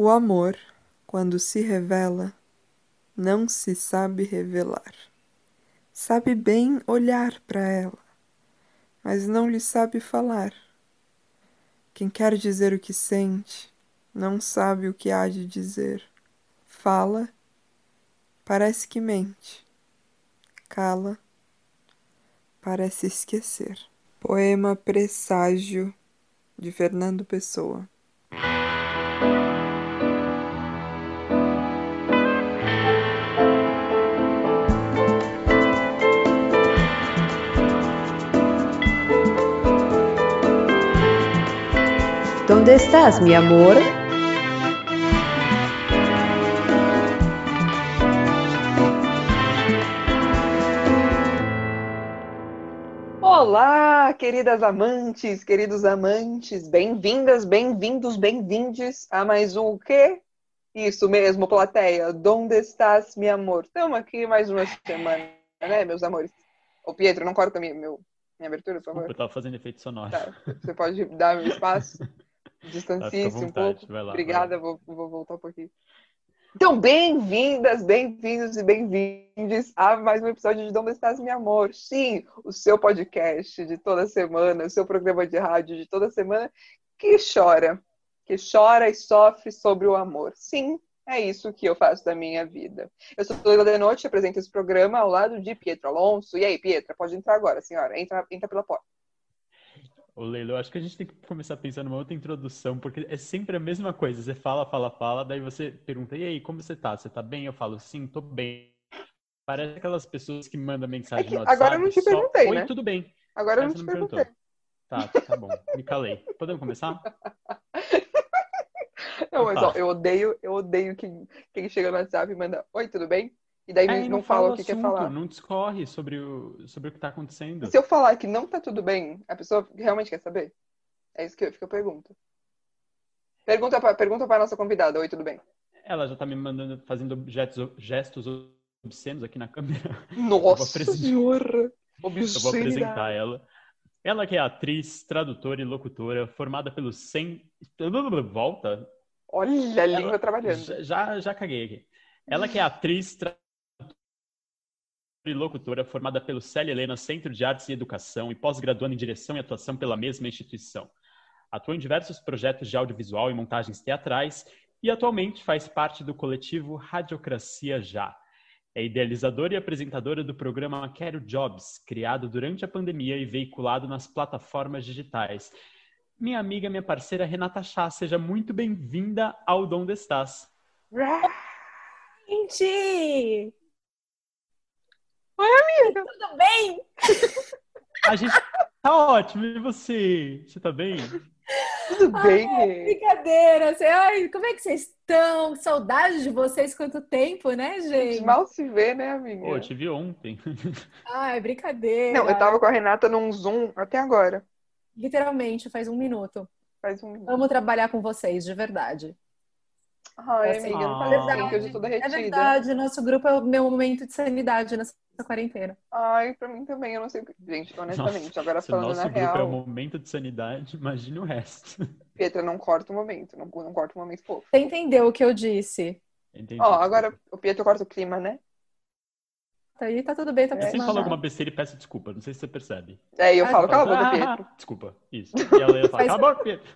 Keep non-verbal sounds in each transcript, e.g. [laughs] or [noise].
O amor, quando se revela, não se sabe revelar. Sabe bem olhar para ela, mas não lhe sabe falar. Quem quer dizer o que sente, não sabe o que há de dizer. Fala, parece que mente. Cala, parece esquecer. Poema Presságio, de Fernando Pessoa. ¿Dónde estás, mi amor? Olá, queridas amantes, queridos amantes, bem-vindas, bem-vindos, bem-vindes a mais um o quê? Isso mesmo, plateia. Donde estás, meu amor? Estamos aqui mais uma semana, né, meus amores? Ô, Pietro, não corta minha, meu, minha abertura, por favor. Eu tava fazendo efeito sonoro. Tá, você pode dar um espaço? [laughs] Distancie-se um pouco. Vai lá, Obrigada, vai lá. Vou, vou voltar um pouquinho. Então, bem-vindas, bem-vindos e bem-vindes a mais um episódio de Donde Estás, Meu Amor? Sim, o seu podcast de toda semana, o seu programa de rádio de toda semana que chora, que chora e sofre sobre o amor. Sim, é isso que eu faço da minha vida. Eu sou Leila de Noite, apresento esse programa ao lado de Pietro Alonso. E aí, Pietra, pode entrar agora, senhora. Entra, entra pela porta. Ô, Leilo, eu acho que a gente tem que começar a pensar numa outra introdução, porque é sempre a mesma coisa. Você fala, fala, fala, daí você pergunta, e aí, como você tá? Você tá bem? Eu falo, sim, tô bem. Parece aquelas pessoas que mandam mensagem É que no WhatsApp. agora eu não te só, perguntei, Oi, né? tudo bem. Agora eu não te perguntei. Tá, tá bom. Me calei. Podemos começar? [laughs] Não, mas Opa. ó, eu odeio, eu odeio quem, quem chega no WhatsApp e manda Oi, tudo bem? E daí Aí não, fala o que assunto, quer falar. Não discorre sobre o, sobre o que tá acontecendo. Se eu falar que não tá tudo bem, a pessoa realmente quer saber? É isso que eu, que eu pergunto. Pergunta pra, pergunta pra nossa convidada. Oi, tudo bem? Ela já tá me mandando, fazendo objetos, gestos obscenos aqui na câmera. Nossa [laughs] senhora! Eu vou apresentar ela. Ela que é atriz, tradutora e locutora, formada pelo 100... Volta? Olha a língua Ela- trabalhando. Já, já, caguei aqui. Ela que é [laughs] atriz, e locutora, formada pelo Célia Helena Centro de Artes e Educação e pós-graduando em Direção e Atuação pela mesma instituição. Atua em diversos projetos de audiovisual e montagens teatrais e atualmente faz parte do coletivo Radiocracia Já. É idealizadora e apresentadora do programa Quero Jobs, criado durante a pandemia e veiculado nas plataformas digitais. Minha amiga, minha parceira Renata Chá, seja muito bem-vinda ao Donde Estás. Gente! Oi, amiga. Tudo bem? A gente tá ótimo, e você? Você tá bem? Tudo bem? Brincadeira! Cê- Ai, como é que vocês estão? Saudade de vocês, quanto tempo, né, gente? Mal se vê, né, amiga? Pô, eu te vi ontem. [laughs] Ai, brincadeira. Não, eu tava com a Renata num Zoom até agora. Literalmente, faz um minuto. Faz um minuto. Amo trabalhar com vocês, de verdade. Ai, Assim, amiga, não ah. fale assim, que eu tô É verdade, nosso grupo é o meu momento de sanidade nessa quarentena. Ai, pra mim também, eu não sei o que. Gente, honestamente, Nossa, agora falando nosso na grupo é o real, momento de sanidade, imagine o resto. [laughs] Pietra, não corta o momento, não, não corta o momento fofo. Você entendeu o que eu disse? Entendi. Ó, agora o Pietro corta o clima, né? Tá aí, tá tudo bem, tá É, Eu sempre acostumado. falo alguma besteira e peço desculpa, não sei se você percebe. É, e eu Ah, falo, cala a boca, Ah, Pietro. Desculpa, isso. E ela ia falar, cala a boca, Pietro.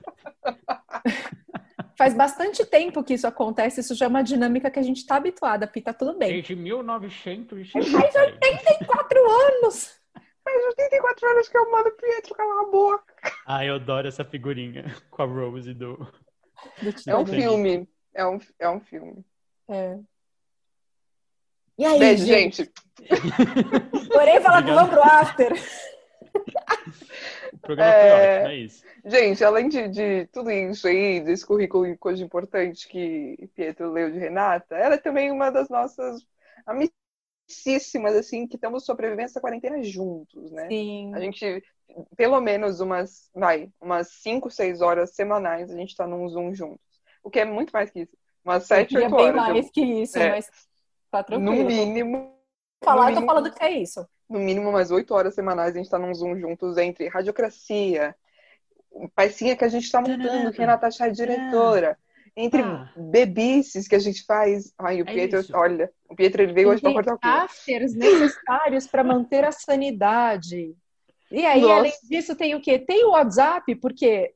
[laughs] Faz bastante tempo que isso acontece, isso já é uma dinâmica que a gente tá habituada, Pi, tá tudo bem. Desde 1950. Quatro anos! Faz 84 anos que eu mando o Pietro calar a boca. Ah, eu adoro essa figurinha com a Rose do. Do É um filme. É um, é um filme. É. E aí, Beijo, gente? gente. Porém, falar que Obrigado. vamos pro after. O programa É. foi ótimo, é isso. Gente, além de, de tudo isso aí, desse currículo e coisa importante que Pietro leu de Renata, ela é também uma das nossas amicíssimas, assim, que estamos sobrevivendo essa quarentena juntos, né? Sim. A gente, pelo menos umas, vai, umas 5, 6 horas semanais, a gente tá num Zoom juntos. O que é muito mais que isso. Umas 7, Queria 8 bem horas. mais que isso, É. mas tá no tranquilo. mínimo, Falar, no eu tô mínimo- falando que é isso. No mínimo umas 8 horas semanais a gente tá num Zoom juntos entre radiocracia, Paicinha que a gente tá montando, que a Renata Chá é diretora, entre Ah. bebices que a gente faz. Ai, o É Pietro, olha, o Pietro ele veio hoje pra Tem cortar o quê? afters necessários para manter a sanidade. E aí, Nossa. além disso, tem o quê? Tem o WhatsApp, porque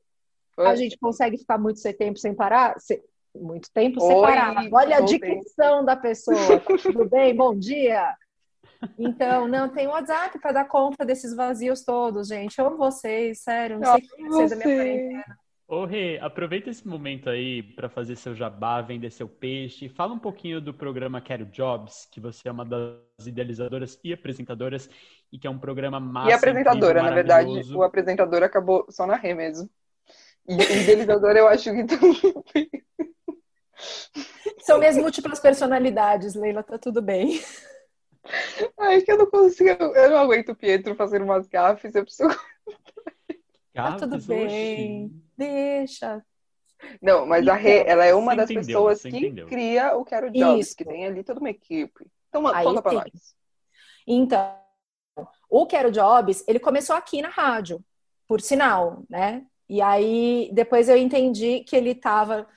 a Oi. gente consegue ficar muito sem tempo sem parar, se- muito tempo Oi, separado. Olha a dicção da pessoa. Tá Tudo bem? Bom dia. Então, não, tem o WhatsApp para dar conta desses vazios todos, gente. Eu amo vocês, sério. Não sei o que vai ser da minha quarentena. Ô, Rê, aproveita esse momento aí para fazer seu jabá, vender seu peixe. Fala um pouquinho do programa Quero Jobs, que você é uma das idealizadoras e apresentadoras, e que é um programa massa, E apresentadora, incrível, na verdade, o apresentador acabou só na Rê mesmo. E o idealizador eu acho que tudo bem. São minhas múltiplas personalidades, Leila, tá tudo bem. Ai, que eu não consigo, eu não aguento o Pietro fazendo umas gafes, eu preciso. [laughs] Tá tudo Gafes, bem. oxi. Deixa. Não, mas a Rê, ela é uma das entendeu, pessoas que entendeu. cria o Quero Jobs, Isso. que tem ali toda uma equipe. Então, Aí conta pra tem. nós. Então, o Quero Jobs, ele começou aqui na rádio, por sinal, né? E aí, depois eu entendi que ele estava...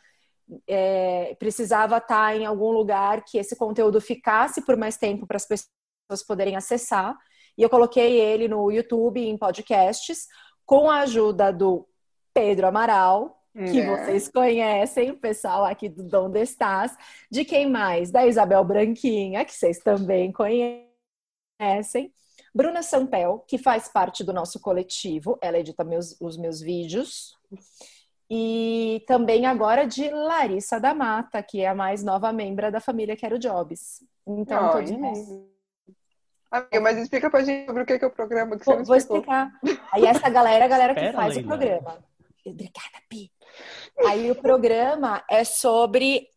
precisava estar em algum lugar que esse conteúdo ficasse por mais tempo para as pessoas poderem acessar. E eu coloquei ele no YouTube, em podcasts, com a ajuda do Pedro Amaral, que Né? vocês conhecem, o pessoal aqui do Dom Estás, de quem mais? Da Isabel Branquinha, que vocês também conhecem. Bruna Sampel, que faz parte do nosso coletivo, ela edita meus, os meus vídeos. E também agora de Larissa da Mata, que é a mais nova membra da família Quero Jobs. Então, Ai, todos nós. Amiga, mas explica pra gente sobre o que é, que é o programa que você Vou, explicar. Aí essa galera é a galera que Espera, faz o Leila. programa. Obrigada, Pi. Aí o programa é sobre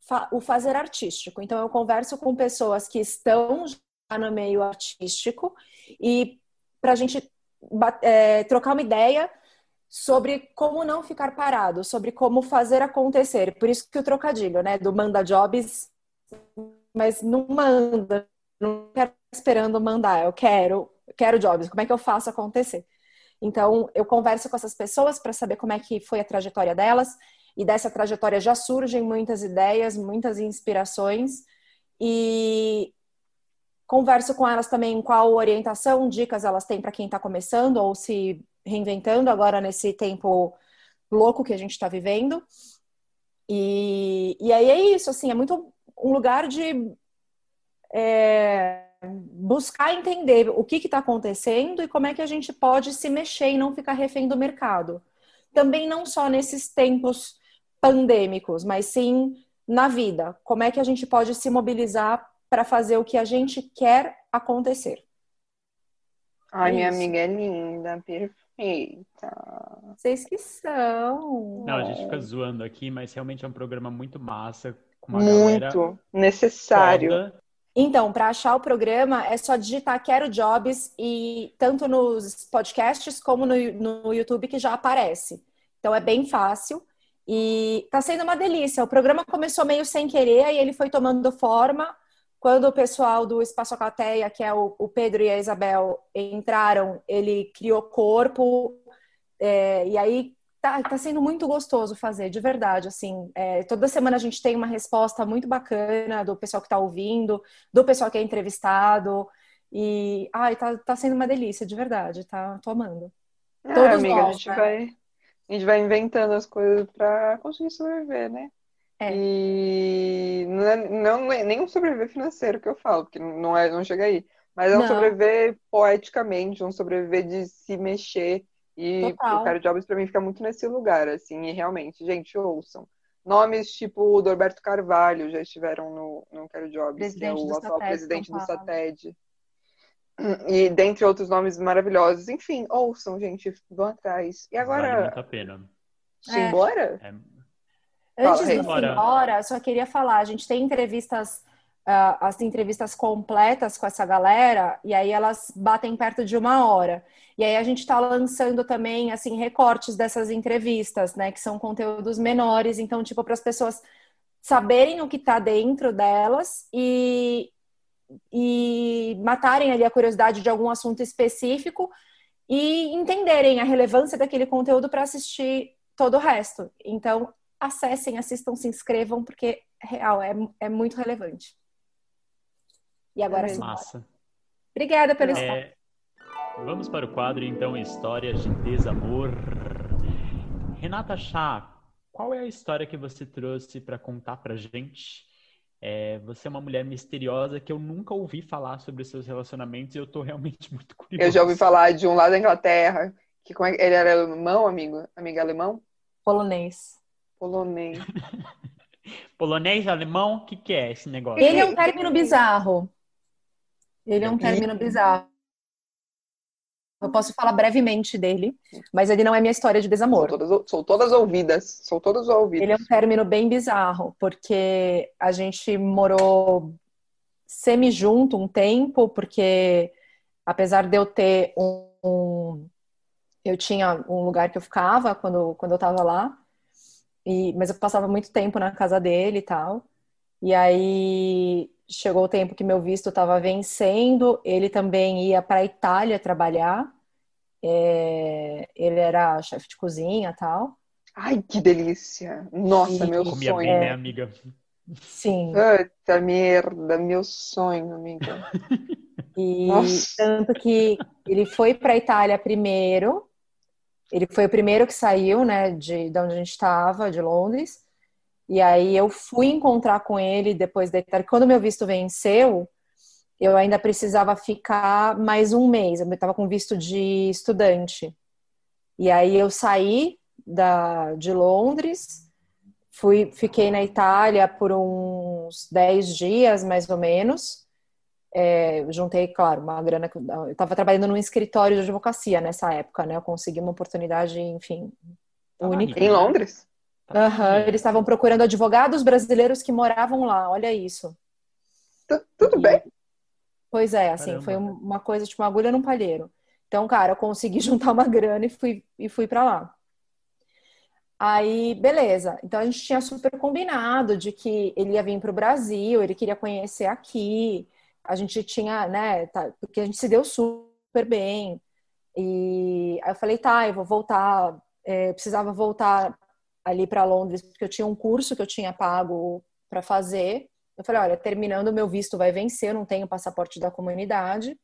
fa- o fazer artístico. Então eu converso com pessoas que estão já no meio artístico e para a gente é, trocar uma ideia sobre como não ficar parado, sobre como fazer acontecer. Por isso que o trocadilho, né, do manda jobs, mas não manda, não quero esperando mandar, eu quero, quero jobs, como é que eu faço acontecer? Então, eu converso com essas pessoas para saber como é que foi a trajetória delas, e dessa trajetória já surgem muitas ideias, muitas inspirações, e converso com elas também qual orientação, dicas elas têm para quem está começando ou se reinventando agora nesse tempo louco que a gente está vivendo. E, e aí é isso, assim, é muito um lugar de é, buscar entender o que está acontecendo e como é que a gente pode se mexer e não ficar refém do mercado. Também não só nesses tempos pandêmicos, mas sim na vida. Como é que a gente pode se mobilizar para fazer o que a gente quer acontecer. Ai, É minha amiga é linda, perfeita. Vocês que são. Não, a gente fica zoando aqui, mas realmente é um programa muito massa, com uma galera Muito necessário. foda. Então, para achar o programa é só digitar Quero Jobs e tanto nos podcasts como no, no YouTube que já aparece. Então é bem fácil e tá sendo uma delícia. O programa começou meio sem querer e ele foi tomando forma. Quando o pessoal do Espaço Acateia, que é o, o Pedro e a Isabel, entraram, ele criou corpo. é, e aí tá, tá sendo muito gostoso fazer, de verdade. Assim, é, toda semana a gente tem uma resposta muito bacana do pessoal que está ouvindo, do pessoal que é entrevistado. E ai, tá, tá sendo uma delícia, de verdade, tá? Tô amando. É, Todos amiga, a nós, gente né? vai, a gente vai inventando as coisas pra conseguir sobreviver, né? É. E não é, não é nem um sobreviver financeiro que eu falo, porque não é, não chega aí. Mas é um Não. sobreviver poeticamente, um sobreviver de se mexer. E Total. o Cara Jobs pra mim fica muito nesse lugar, assim, e realmente, gente, ouçam. Nomes tipo o Norberto Carvalho já estiveram no, no Quero Jobs, que é Presidente o atual SATED, presidente do. SATED. E dentre outros nomes maravilhosos. Enfim, ouçam, gente, vão atrás. E Vale agora, muito a pena. simbora? É, Antes Fala, do Bora. Simbora, só queria falar, a gente tem entrevistas, ah, as entrevistas completas com essa galera, e aí elas batem perto de uma hora. E aí a gente está lançando também, assim, recortes dessas entrevistas, né, que são conteúdos menores, então, tipo, para as pessoas saberem o que está dentro delas e, e matarem ali a curiosidade de algum assunto específico e entenderem a relevância daquele conteúdo para assistir todo o resto. Então, acessem, assistam, se inscrevam, porque, real, é, é muito relevante. E agora sim. Massa. Obrigada pelo espaço. É, vamos para o quadro, então, Histórias de Desamor. Renata Chá, qual é a história que você trouxe para contar para gente? É, você é uma mulher misteriosa que eu nunca ouvi falar sobre os seus relacionamentos e eu tô realmente [laughs] muito curioso. Eu já ouvi falar de um lado da Inglaterra, que como é, ele era alemão, amigo? Amigo alemão? Polonês. Polonês. [laughs] Polonês, alemão, o que, que é esse negócio? Ele é um término bizarro. Ele é um término bizarro. Eu posso falar brevemente dele, mas ele não é minha história de desamor. Sou todas, sou todas ouvidas. Sou todas ouvidas. Ele é um término bem bizarro, porque a gente morou semi-junto um tempo, porque apesar de eu ter um, um, Eu tinha um lugar que eu ficava quando, quando eu tava lá, e, mas eu passava muito tempo na casa dele e tal. E aí chegou o tempo que meu visto estava vencendo, ele também ia para a Itália trabalhar. É, ele era chefe de cozinha e tal. Ai, que delícia! Nossa, E- meu Comia sonho. bem, né, amiga? Sim. Puta merda, meu sonho, amiga. E Nossa. tanto que ele foi para a Itália primeiro. Ele foi o primeiro que saiu, né, de, de onde a gente estava, de Londres. E aí eu fui encontrar com ele depois da Itália. Quando meu visto venceu, eu ainda precisava ficar mais um mês. Eu estava com visto de estudante. E aí eu saí da, de Londres, fui, fiquei na Itália por uns 10 dias, mais ou menos. É, juntei, claro, uma grana que eu estava trabalhando num escritório de advocacia nessa época, né? Eu consegui uma oportunidade, enfim, Tá única. maneiro. Em Londres? Tá Aham, maneiro. eles estavam procurando advogados brasileiros que moravam lá, olha isso. Tu- Tudo E- bem? Pois é, assim, Caramba. foi um- uma coisa tipo uma agulha num palheiro. Então, cara, eu consegui [laughs] juntar uma grana e fui, e fui para lá. Aí, beleza. Então a gente tinha super combinado de que ele ia vir para o Brasil, ele queria conhecer aqui. A gente tinha, né, tá- porque a gente se deu super bem. E aí eu falei, tá, eu vou voltar. é, eu precisava voltar ali para Londres, porque eu tinha um curso que eu tinha pago para fazer. Eu falei, olha, terminando o meu visto vai vencer, eu não tenho passaporte da comunidade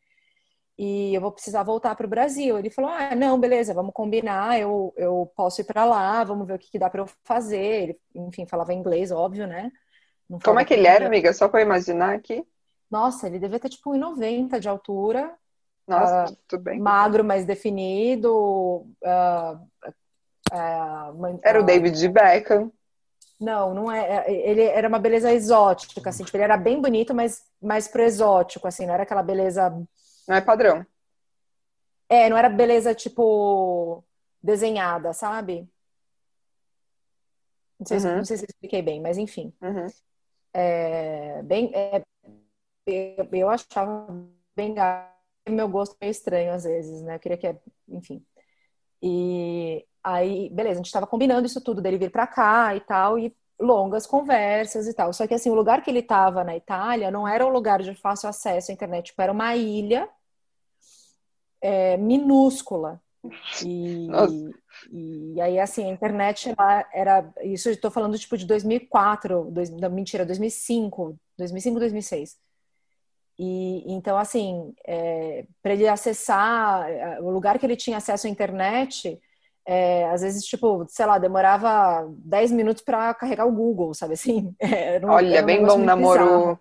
e eu vou precisar voltar para o Brasil. Ele falou, ah, não, beleza, vamos combinar, eu, eu posso ir para lá, vamos ver o que, que dá para eu fazer. Ele, enfim, falava inglês, óbvio, né? Como é que ele era, amiga? Só eu imaginar aqui. Nossa, ele devia ter tipo 1,90 de altura, Nossa, tudo bem. magro, mais definido. ah, man- Era o ah, David Beckham. Não, não é. é- Ele era uma beleza exótica, assim. Tipo, ele era bem bonito, mas mais pro exótico, assim. Não era aquela beleza. Não é padrão. É, não era beleza, tipo, desenhada, sabe? Não sei, se- Uhum. não sei se expliquei bem, mas enfim. Uhum. É, bem, é, eu, eu achava bem gato. Meu gosto é meio estranho às vezes, né? Eu queria que, enfim. E aí, beleza, a gente estava combinando isso tudo dele vir para cá e tal, e longas conversas e tal. Só que assim, o lugar que ele estava na Itália não era um lugar de fácil acesso à internet, tipo, era uma ilha é, minúscula. E, Nossa. e aí, assim, a internet lá era. Isso eu estou falando tipo de 2004, dois, não, mentira, 2005, 2005, 2006. E então, assim, para ele acessar é, o lugar que ele tinha acesso à internet, é, às vezes, tipo, sei lá, demorava 10 minutos para carregar o Google, sabe assim? [laughs] Um- Olha, bem bom namoro bizarro.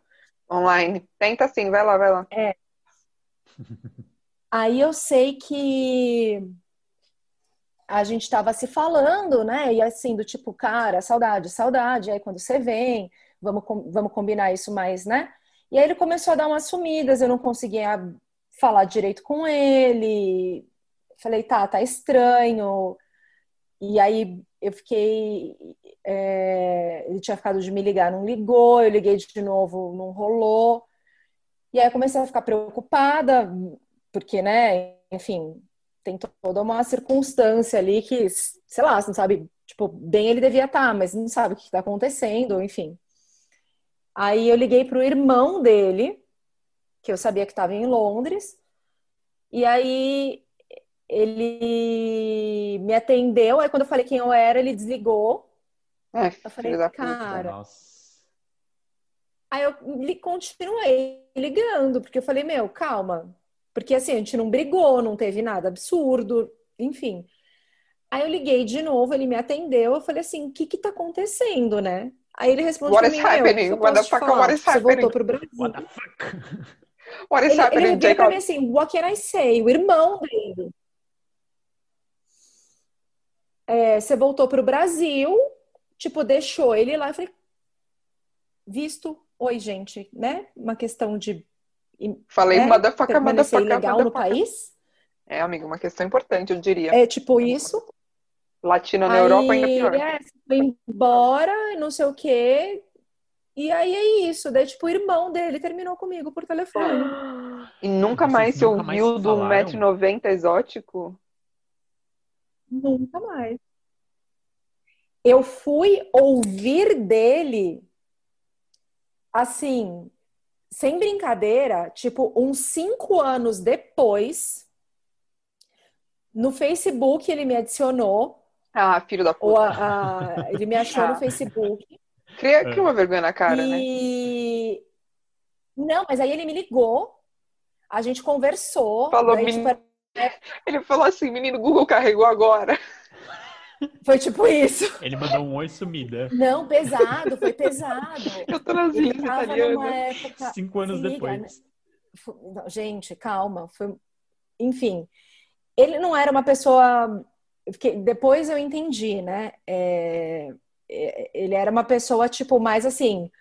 online. Tenta sim, vai lá, vai lá. Aí eu sei que a gente estava se falando, né? E assim, do tipo, cara, saudade, saudade. Aí quando você vem, vamos, vamos combinar isso mais, né? E aí ele começou a dar umas sumidas, eu não conseguia falar direito com ele. Falei, tá, tá estranho. E aí eu fiquei. é, ele tinha ficado de me ligar, não ligou, eu liguei de novo, não rolou. E aí eu comecei a ficar preocupada, porque, né, enfim, tem toda uma circunstância ali que, sei lá, você não sabe, tipo, bem ele devia estar, mas não sabe o que está acontecendo, enfim. Aí eu liguei pro irmão dele, que eu sabia que estava em Londres, e aí ele me atendeu, aí quando eu falei quem eu era, ele desligou, É, Eu filho falei, cara. Nossa. Aí eu continuei ligando, porque eu falei, meu, calma. Porque assim, a gente não brigou, não teve nada absurdo, enfim. Aí eu liguei de novo, ele me atendeu, eu falei assim, o que que tá acontecendo, né? Aí ele respondeu What pra is mim, que happening? eu What the posso te fuck, falar? what is Você happening? voltou pro Brasil. What the fuck? [laughs] What is Ele, happening, ele virou pra mim assim, what can I say? O irmão dele. É, você voltou pro Brasil, tipo, deixou ele lá. Eu falei, visto, oi, gente, né? Uma questão de Falei, né, motherfucker, permanecer motherfucker, ilegal no motherfucker. país. É, amiga, uma questão importante, eu diria. É tipo isso. Latina na Aí, Europa ainda pior. é, foi embora, não sei o quê. E aí é isso. Daí, tipo, o irmão dele terminou comigo por telefone. [gasps] E nunca Vocês mais se nunca ouviu do falaram? 1,90m exótico? Nunca mais. Eu fui ouvir dele, assim, sem brincadeira, tipo, uns cinco anos depois, no Facebook ele me adicionou, Ah, filho da ou puta. a- a- ele me achou Ah. no Facebook. Cria, cria uma vergonha na cara, né? e... Não, mas aí ele me ligou, a gente conversou, Falou, daí, menino. tipo, Ele falou assim, menino, Google carregou agora. [laughs] foi tipo isso. Ele mandou um oi sumida. Não, pesado, foi pesado. [laughs] Eu tô nas ilhas italianas. época. Cinco anos liga, depois. né? Não, Gente, calma. Foi... Enfim, ele não era uma pessoa. Que Depois eu entendi, né? É, é, Ele era uma pessoa, tipo, mais assim.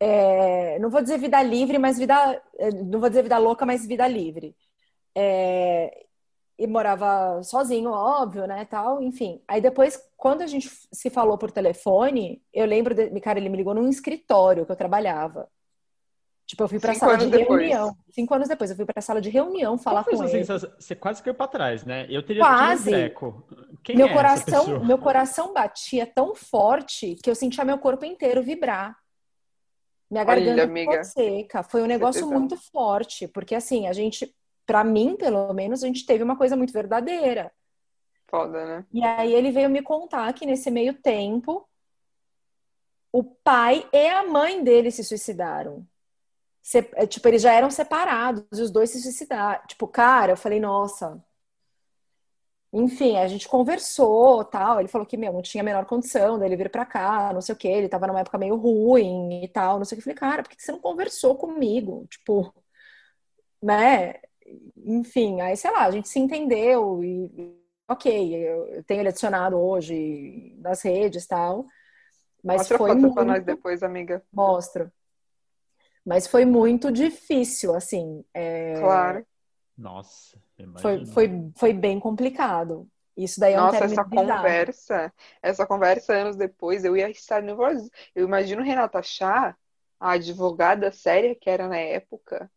é, Não vou dizer vida livre, mas vida. é, Não vou dizer vida louca, mas vida livre. É, E morava sozinho, óbvio, né? Tal, enfim. Aí depois, quando a gente se falou por telefone, eu lembro, de... cara, ele me ligou num escritório que eu trabalhava. Tipo, eu fui pra Cinco sala de depois. reunião. Cinco anos depois, eu fui pra sala de reunião falar com ele. sensação? Você quase caiu pra trás, né? Eu teria Quase. tido um Meu é coração, meu coração batia tão forte que eu sentia meu corpo inteiro vibrar. Minha Olha, garganta amiga. ficou seca. Foi um negócio tesão. muito forte, porque assim, a gente, pra mim, pelo menos, a gente teve uma coisa muito verdadeira. Foda, né? E aí ele veio me contar que nesse meio tempo o pai e a mãe dele se suicidaram. Se- é, tipo, eles já eram separados e os dois se suicidaram. Tipo, cara, eu falei, nossa. Enfim, a gente conversou, tal. Ele falou que, meu, não tinha a menor condição dele vir pra cá, não sei o quê. Ele tava numa época meio ruim e tal, não sei o que. Eu falei, cara, por que você não conversou comigo? Tipo, né? Enfim, aí, sei lá, a gente se entendeu e, ok, eu tenho ele adicionado hoje nas redes e tal. Mas Mostra a foi foto muito... pra nós depois, amiga. Mostro. Mas foi muito difícil, assim. é, Claro. Nossa, Foi, foi, foi bem complicado. Isso daí é um Nossa, essa bizarro. conversa, essa conversa anos depois, eu ia estar nervosa. Eu imagino Renata Chá, a advogada séria que era na época,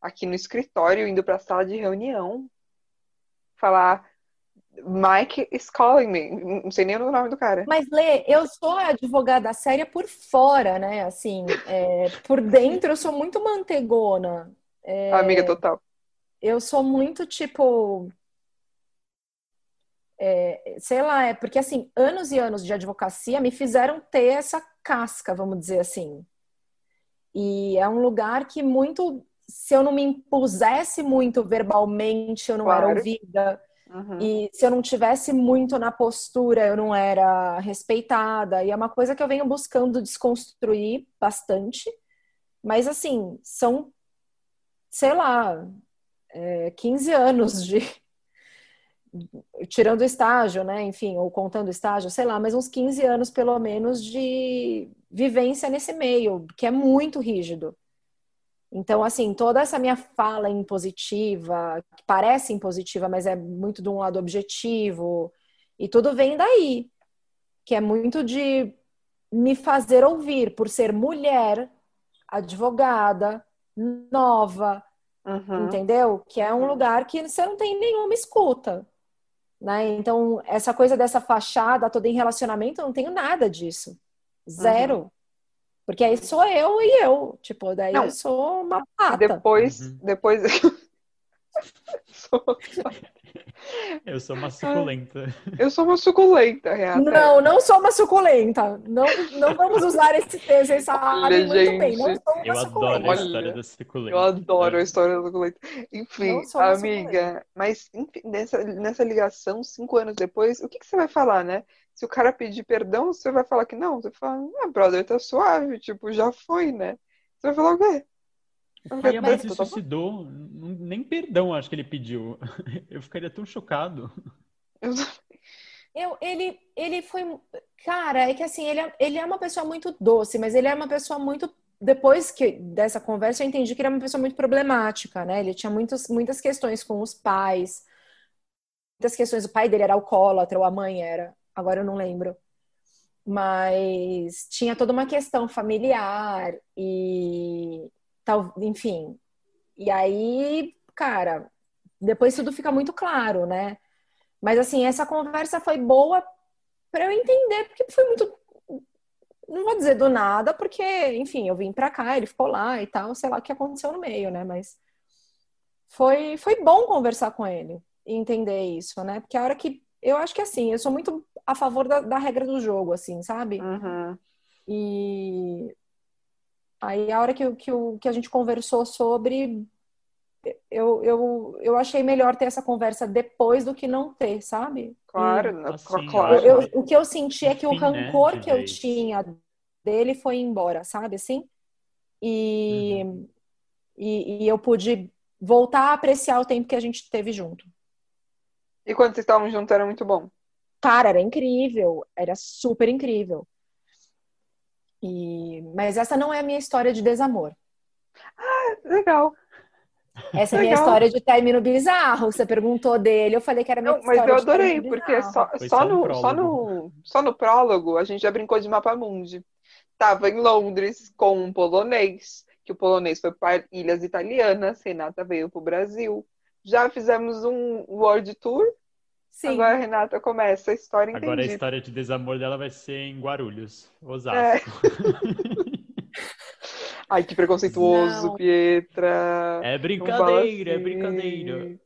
aqui no escritório, indo pra sala de reunião, falar, Mike is calling me. Não sei nem o nome do cara. Mas, Lê, eu sou advogada séria por fora, né? Assim, é, por dentro eu sou muito mantegona. É, Amiga total. eu sou muito tipo. é, sei lá, é porque assim, anos e anos de advocacia me fizeram ter essa casca, vamos dizer assim. E é um lugar que muito, se eu não me impusesse muito verbalmente, eu não era Claro. ouvida. Uhum. E se eu não tivesse muito na postura, eu não era respeitada. E é uma coisa que eu venho buscando desconstruir bastante. Mas, assim, são, sei lá, é, 15 anos de. Tirando o estágio, né? Enfim, ou contando o estágio, sei lá, mas uns 15 anos pelo menos de vivência nesse meio, que é muito rígido. Então, assim, toda essa minha fala impositiva, que parece impositiva, mas é muito de um lado objetivo, e tudo vem daí, que é muito de me fazer ouvir por ser mulher, advogada, nova, Uhum. entendeu? Que é um lugar que você não tem nenhuma escuta, né? Então, essa coisa dessa fachada toda em relacionamento, eu não tenho nada disso. Zero. Porque aí sou eu e eu. Tipo, daí Não. eu sou uma pata. depois, Uhum. depois [laughs] Eu sou uma suculenta. Eu sou uma suculenta, Renata. Não, não sou uma suculenta. Não, não vamos usar esse termo, vocês sabem muito bem. Não gente. sou uma Eu adoro suculenta. a história da suculenta. Eu adoro a história da suculenta. Enfim, amiga, mas enfim, nessa, nessa ligação, cinco anos depois, o que, que você vai falar, né? Se o cara pedir perdão, você vai falar que não? Você fala, ah, brother, tá suave, tipo, já foi, né? Você vai falar o quê? Aí a mãe se suicidou, nem perdão acho que ele pediu. [laughs] Eu ficaria tão chocado. Eu- [laughs] Eu, ele, ele foi. Cara, é que assim, ele é, ele é uma pessoa muito doce, mas ele é uma pessoa muito. Depois que dessa conversa, eu entendi que ele é uma pessoa muito problemática, né? Ele tinha muitas, muitas questões com os pais, muitas questões. O pai dele era alcoólatra, ou a mãe era, agora eu não lembro. Mas tinha toda uma questão familiar e tal, enfim. E aí, cara, depois tudo fica muito claro, né? Mas assim, essa conversa foi boa para eu entender, porque foi muito. Não vou dizer do nada, porque, enfim, eu vim pra cá, ele ficou lá e tal, sei lá o que aconteceu no meio, né? Mas foi, foi bom conversar com ele e entender isso, né? Porque a hora que. Eu acho que assim, eu sou muito a favor da, da regra do jogo, assim, sabe? Uhum. E aí a hora que, que, que a gente conversou sobre, eu, eu, eu achei melhor ter essa conversa depois do que não ter, sabe? Claro, E né? assim, claro. eu- eu- o que eu senti é que o né, rancor que eu tinha dele foi embora, sabe assim? E, e, e eu pude voltar a apreciar o tempo que a gente teve junto. E quando vocês estavam juntos era muito bom. Cara, era incrível, era super incrível. E, mas essa não é a minha história de desamor. Legal. Essa é a minha história de término bizarro. Você perguntou dele, eu falei que era minha Não, mas história eu de adorei, porque só, só, só um no, só, no, só no prólogo a gente já brincou de Mapa Mundi. Tava em Londres com um polonês, que o polonês foi para ilhas italianas, Renata veio pro Brasil. Já fizemos um World Tour, Sim. agora a Renata começa a história Agora a história de desamor dela vai ser em Guarulhos, Osasco. É. [laughs] Ai, que preconceituoso, Não. Pietra. É brincadeira, é assim. brincadeira.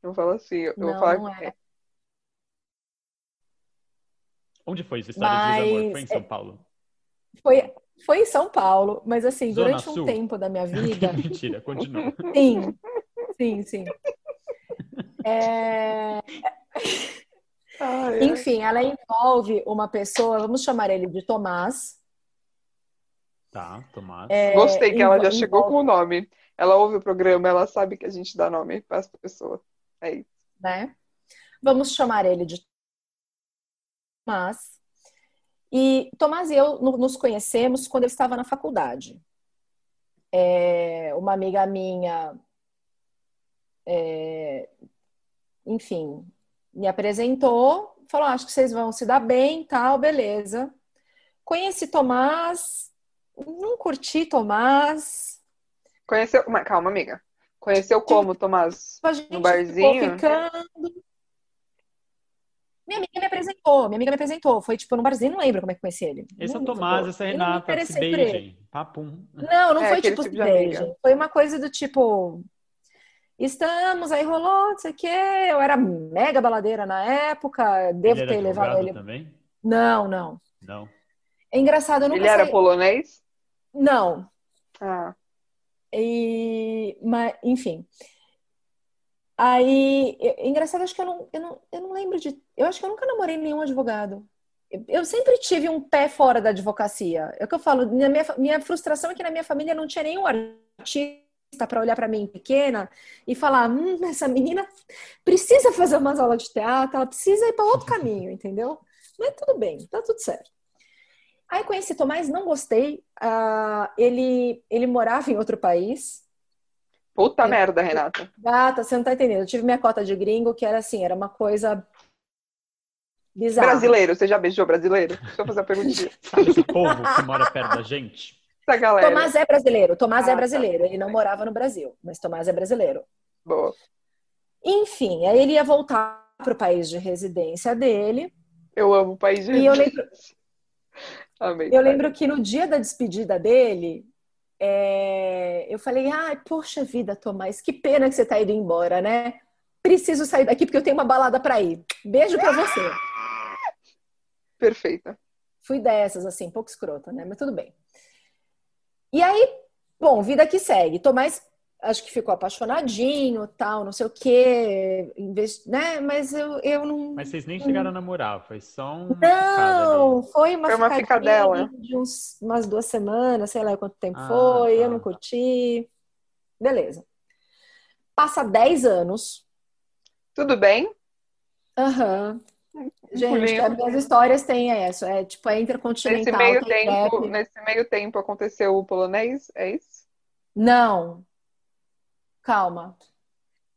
Não fala assim, eu vou Não, falar não é. Onde foi essa história de desamor? Mas- Foi em São Paulo? Foi, foi em São Paulo, mas assim, Zona durante um Sul? tempo da minha [laughs] vida. Mentira, continua. Sim, sim, sim. É, [laughs] [laughs] Ai, ai. Enfim, ela envolve uma pessoa, vamos chamar ele de Tomás. Tá, Tomás. É, Gostei que ela já chegou com o nome. Ela ouve o programa, ela sabe que a gente dá nome para as pessoas. É isso. né? Vamos chamar ele de Tomás. E Tomás e eu no- nos conhecemos quando eu estava na faculdade. É, uma amiga minha, é, enfim, me apresentou, falou: acho que vocês vão se dar bem, tal, beleza. Conheci Tomás, não curti Tomás. Conheceu. Mas, calma, amiga. Conheceu como, Tomás? A gente No ficou barzinho? ficando. Minha amiga me apresentou, minha amiga me apresentou. Foi tipo no barzinho, não lembro como é que conheci ele. Esse é o Não- Tomás, essa é a não Renata, se interessei por ele. beijem. Papum. Não, não É, foi tipo, tipo se. Foi uma coisa do tipo. Estamos, aí rolou, não sei o quê. Eu era mega baladeira na época, devo Ele ter levado ele. também? Não, não. Não. É engraçado, eu nunca Ele era polonês? Não. Ah, E, mas, enfim. Aí, é engraçado, acho que eu não, eu não, eu não lembro de. Eu acho que eu nunca namorei nenhum advogado. Eu, sempre tive um pé fora da advocacia. É o que eu falo, minha, minha frustração é que na minha família não tinha nenhum artista para olhar para mim pequena e falar: hum, essa menina precisa fazer umas aulas de teatro, ela precisa ir para outro [laughs] caminho, entendeu? Mas tudo bem, tá tudo certo. Aí conheci Tomás, não gostei. Ah, ele, ele morava em outro país. puta É. merda, Renata. Gata, você não tá entendendo. Eu tive minha cota de gringo, que era assim, era uma coisa bizarra. Brasileiro, você já beijou brasileiro? Deixa eu fazer uma perguntinha. [laughs] Sabe esse povo que mora perto da gente? Galera. Tomás é brasileiro, Tomás Ah, é tá. brasileiro. Ele não morava no Brasil, mas Tomás é brasileiro. Boa. Enfim, aí ele ia voltar pro país de residência dele. Eu amo o país de E eu lembro, eu lembro que no dia da despedida dele, é, eu falei, ai, poxa vida, Tomás, que pena que você tá indo embora, né? preciso sair daqui porque eu tenho uma balada para ir. Beijo para você. Perfeita. Fui dessas, assim, pouco escrota, né? Mas tudo bem. E aí, bom, vida que segue. Tô mais, acho que ficou apaixonadinho, tal, não sei o quê, né? Mas eu, eu não. Mas vocês nem chegaram a namorar, foi só um. Não, foi uma, foi uma ficadela de uns, umas duas semanas, sei lá quanto tempo Ah, foi, tá. eu não curti. Beleza. Passa 10 anos. Tudo bem? Aham. Gente, as minhas histórias têm isso. É tipo, é Nesse intercontinental. meio, tem tempo, rap. nesse meio tempo aconteceu o polonês, é isso? Não. Calma.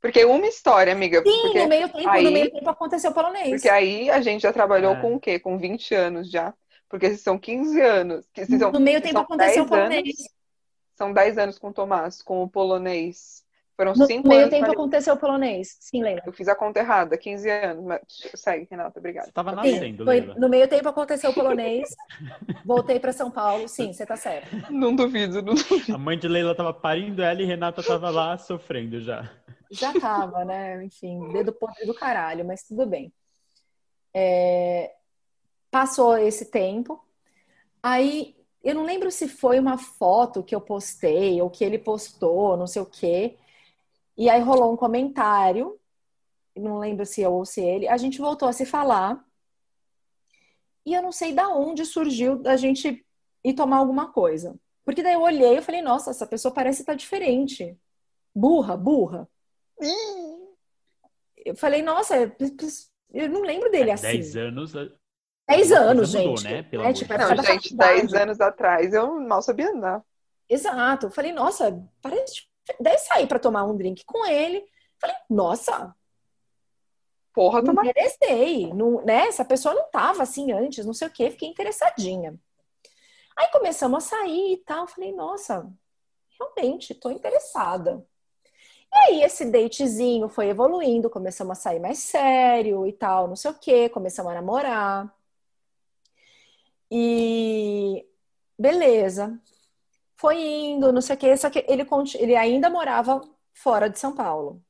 Porque uma história, amiga. Sim, porque, no meio tempo, aí- no meio tempo aconteceu o polonês. porque aí a gente já trabalhou É. com o quê? Com 20 anos já. Porque se são 15 anos. Que se são, No meio tempo aconteceu o 10 polonês. anos, são 10 anos com o Tomás, com o polonês. Foram No 5 meio anos. tempo aconteceu o polonês. Sim, lembra? Eu fiz a conta errada, 15 anos. Mas segue, Renata, obrigada. Você tava Sim, nascendo, foi, Leila. no meio tempo aconteceu o polonês. [laughs] Voltei para São Paulo. Sim, você tá certo. Não duvido, não duvido. A mãe de Leila tava parindo ela e Renata tava lá sofrendo já. Já tava, né? Enfim, dedo podre do caralho, mas tudo bem. É, Passou esse tempo. Aí, eu não lembro se foi uma foto que eu postei ou que ele postou, não sei o quê. E aí rolou um comentário, não lembro se eu ou se ele. A gente voltou a se falar. E eu não sei da onde surgiu da gente ir tomar alguma coisa. Porque daí eu olhei e falei, nossa, essa pessoa parece estar diferente. Burra, burra. Eu falei, nossa, eu não lembro dele assim. 10 anos. 10 Alguma anos, mudou, gente. né? Pelo É, tipo, é Não, gente. 10 anos atrás eu mal sabia andar. Exato. Eu falei, nossa, parece. Daí saí pra tomar um drink com ele. Falei, nossa, Porra, me toma. interessei. Não, né? Essa pessoa não tava assim antes, não sei o quê, fiquei interessadinha. Aí começamos a sair e tal. Falei, nossa, realmente, tô interessada. E aí, esse datezinho foi evoluindo, começamos a sair mais sério e tal, não sei o quê, começamos a namorar. E beleza. Foi indo, não sei o quê, só que ele, ele ainda morava fora de São Paulo.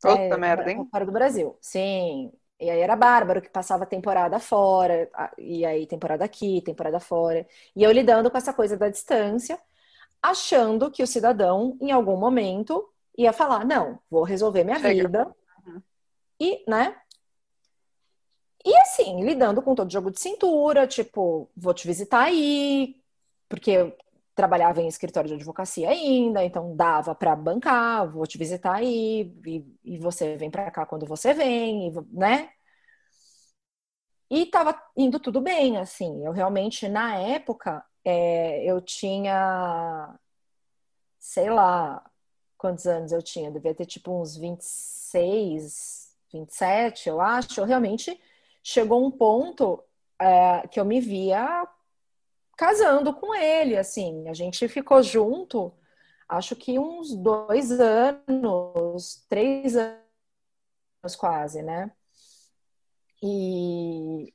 Puta É, merda, hein? Fora do Brasil. Sim. E aí era bárbaro que passava temporada fora, e aí temporada aqui, temporada fora. E eu lidando com essa coisa da distância, achando que o cidadão, em algum momento, ia falar: não, vou resolver minha Chega. vida. Uhum. E, né? E assim, lidando com todo jogo de cintura, tipo, vou te visitar aí, porque trabalhava em escritório de advocacia ainda, então dava pra bancar, vou te visitar aí, e, e você vem pra cá quando você vem, e né? E tava indo tudo bem, assim. Eu realmente, na época, é, eu tinha, sei lá, quantos anos eu tinha? Devia ter tipo uns 26, 27, eu acho. Eu realmente chegou um ponto é, que eu me via casando com ele, assim. A gente ficou junto, acho que uns dois anos, três anos quase, né? E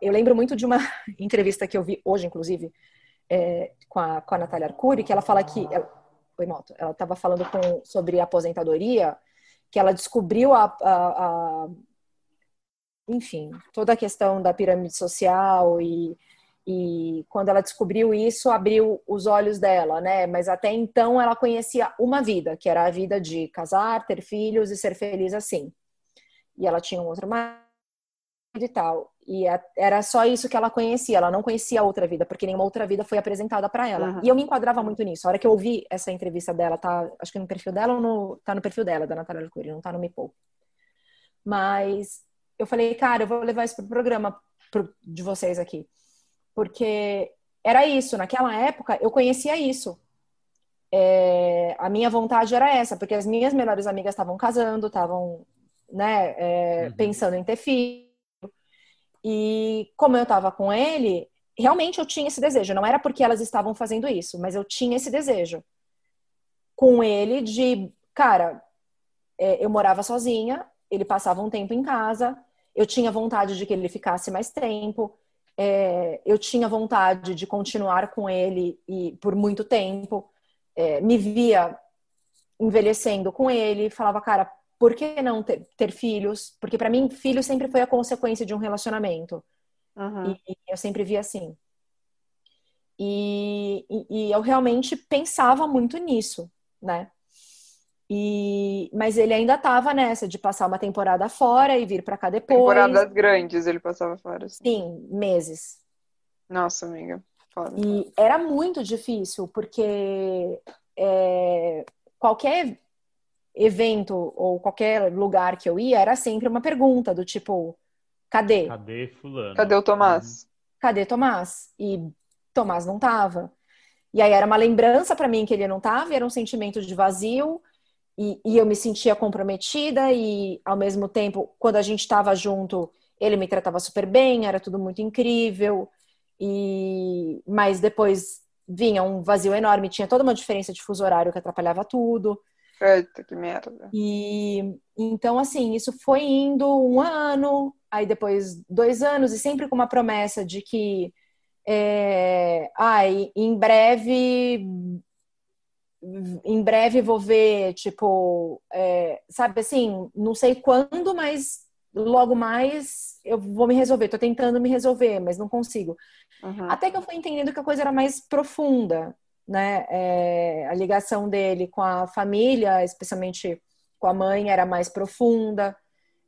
eu lembro muito de uma [laughs] entrevista que eu vi hoje, inclusive, é, com, a, com a Natália Arcuri, que ela fala que. Ela, Oi, Moto. Ela estava falando com, sobre aposentadoria, que ela descobriu a, a, a- enfim, toda a questão da pirâmide social e, e quando ela descobriu isso, abriu os olhos dela, né? Mas até então ela conhecia uma vida, que era a vida de casar, ter filhos e ser feliz assim. E ela tinha um outro marido e tal. E era só isso que ela conhecia, ela não conhecia outra vida, porque nenhuma outra vida foi apresentada para ela. Uhum. E eu me enquadrava muito nisso. A hora que eu ouvi essa entrevista dela, tá, acho que no perfil dela ou no, tá no perfil dela, da Natália Arcuri, não tá no Me Poupe. Mas eu falei, cara, eu vou levar isso pro programa pro- de vocês aqui. Porque era isso, naquela época eu conhecia isso. É, a minha vontade era essa, porque as minhas melhores amigas estavam casando, estavam, né, é, Uhum. pensando em ter filho. E como eu estava com ele, realmente eu tinha esse desejo. Não era porque elas estavam fazendo isso, mas eu tinha esse desejo com ele de, cara, é, eu morava sozinha, ele passava um tempo em casa, eu tinha vontade de que ele ficasse mais tempo, é, eu tinha vontade de continuar com ele e por muito tempo, é, me via envelhecendo com ele, falava, cara, por que não ter, ter filhos? Porque para mim, filho sempre foi a consequência de um relacionamento. Uhum. E, eu sempre vi assim. E, e, e, eu realmente pensava muito nisso, né? E, mas ele ainda estava nessa de passar uma temporada fora e vir para cá depois. Temporadas grandes ele passava fora. Assim. Sim, meses. Nossa, amiga. Foda. E era muito difícil, porque é, qualquer evento ou qualquer lugar que eu ia era sempre uma pergunta do tipo: cadê? Cadê fulano? Cadê o Tomás? Cadê Tomás? E Tomás não tava. E aí era uma lembrança para mim que ele não tava, era um sentimento de vazio. E, e, eu me sentia comprometida e ao mesmo tempo, quando a gente estava junto, ele me tratava super bem, era tudo muito incrível. E mas depois vinha um vazio enorme, tinha toda uma diferença de fuso horário que atrapalhava tudo. Eita, que merda. E então assim, isso foi indo um ano, aí depois dois anos e sempre com uma promessa de que é, ai, em breve em breve vou ver, tipo, é, sabe assim, não sei quando, mas logo mais eu vou me resolver. Tô tentando me resolver, mas não consigo. Uhum. Até que eu fui entendendo que a coisa era mais profunda, né? É, a ligação dele com a família, especialmente com a mãe, era mais profunda.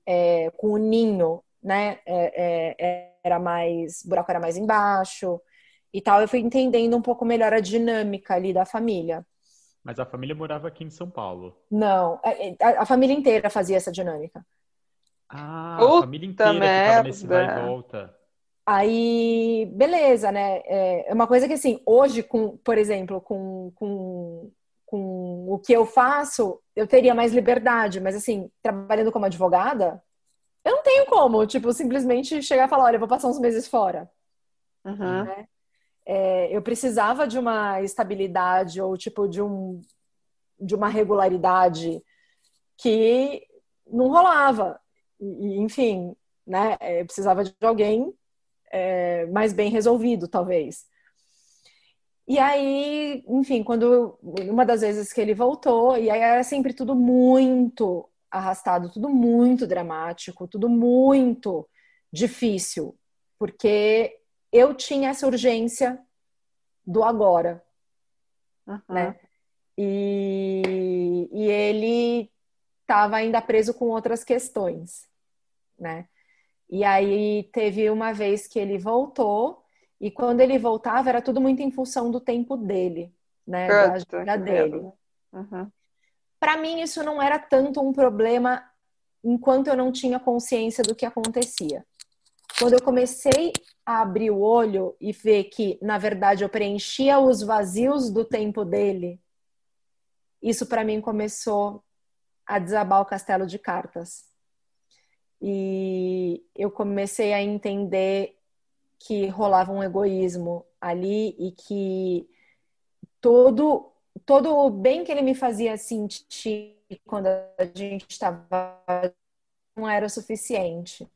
É, com o ninho, né? É, é, era mais, o buraco era mais embaixo e tal. Eu fui entendendo um pouco melhor a dinâmica ali da família. Mas a família morava aqui em São Paulo. Não, é, a, a família inteira fazia essa dinâmica. Ah, Puta a família inteira ficava nesse vai e volta. Aí, beleza, né? É uma coisa que, assim, hoje, com, por exemplo, com, com, com o que eu faço, eu teria mais liberdade, mas, assim, trabalhando como advogada, eu não tenho como, tipo, simplesmente chegar e falar: olha, eu vou passar uns meses fora. Uhum. Né? É, eu precisava de uma estabilidade ou, tipo, de, um, de uma regularidade que não rolava. E, enfim, né? Eu precisava de alguém é, mais bem resolvido, talvez. E aí, enfim, quando uma das vezes que ele voltou, e aí era sempre tudo muito arrastado, tudo muito dramático, tudo muito difícil, porque eu tinha essa urgência do agora, Uhum. né? E, e ele estava ainda preso com outras questões, né? E aí teve uma vez que ele voltou, e quando ele voltava era tudo muito em função do tempo dele, né? Da agenda dele. Uhum. Para mim isso não era tanto um problema enquanto eu não tinha consciência do que acontecia. Quando eu comecei a abrir o olho e ver que, na verdade, eu preenchia os vazios do tempo dele, isso para mim começou a desabar o castelo de cartas. E eu comecei a entender que rolava um egoísmo ali e que todo todo o bem que ele me fazia sentir quando a gente estava não era o suficiente.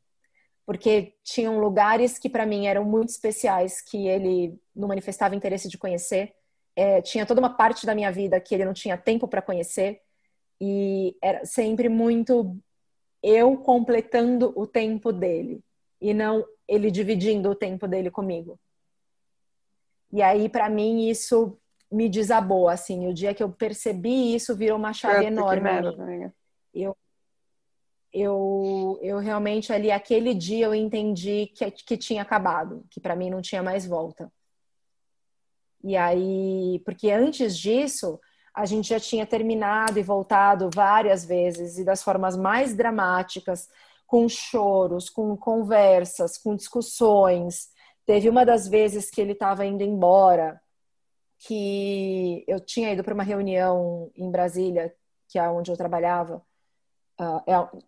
Porque tinham lugares que para mim eram muito especiais que ele não manifestava interesse de conhecer. É, tinha toda uma parte da minha vida que ele não tinha tempo para conhecer e era sempre muito eu completando o tempo dele e não ele dividindo o tempo dele comigo. E aí para mim isso me desabou assim, o dia que eu percebi isso virou uma chave enorme. merda. Eu eu eu realmente ali aquele dia eu entendi que que tinha acabado, que para mim não tinha mais volta. E aí, porque antes disso, a gente já tinha terminado e voltado várias vezes e das formas mais dramáticas, com choros, com conversas, com discussões. Teve uma das vezes que ele estava indo embora, que eu tinha ido para uma reunião em Brasília, que é onde eu trabalhava. Uh, é,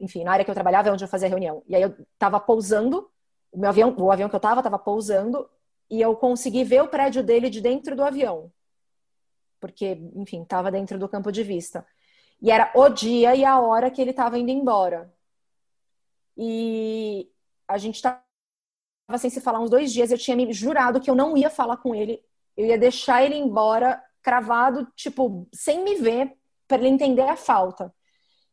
enfim, na área que eu trabalhava é onde eu fazia a reunião. E aí eu estava pousando, o meu avião, o avião que eu estava estava pousando e eu consegui ver o prédio dele de dentro do avião porque, enfim, estava dentro do campo de vista. E era o dia e a hora que ele estava indo embora. E a gente estava sem se falar uns dois dias. Eu tinha me jurado que eu não ia falar com ele. Eu ia deixar ele embora, cravado, tipo, sem me ver, para ele entender a falta.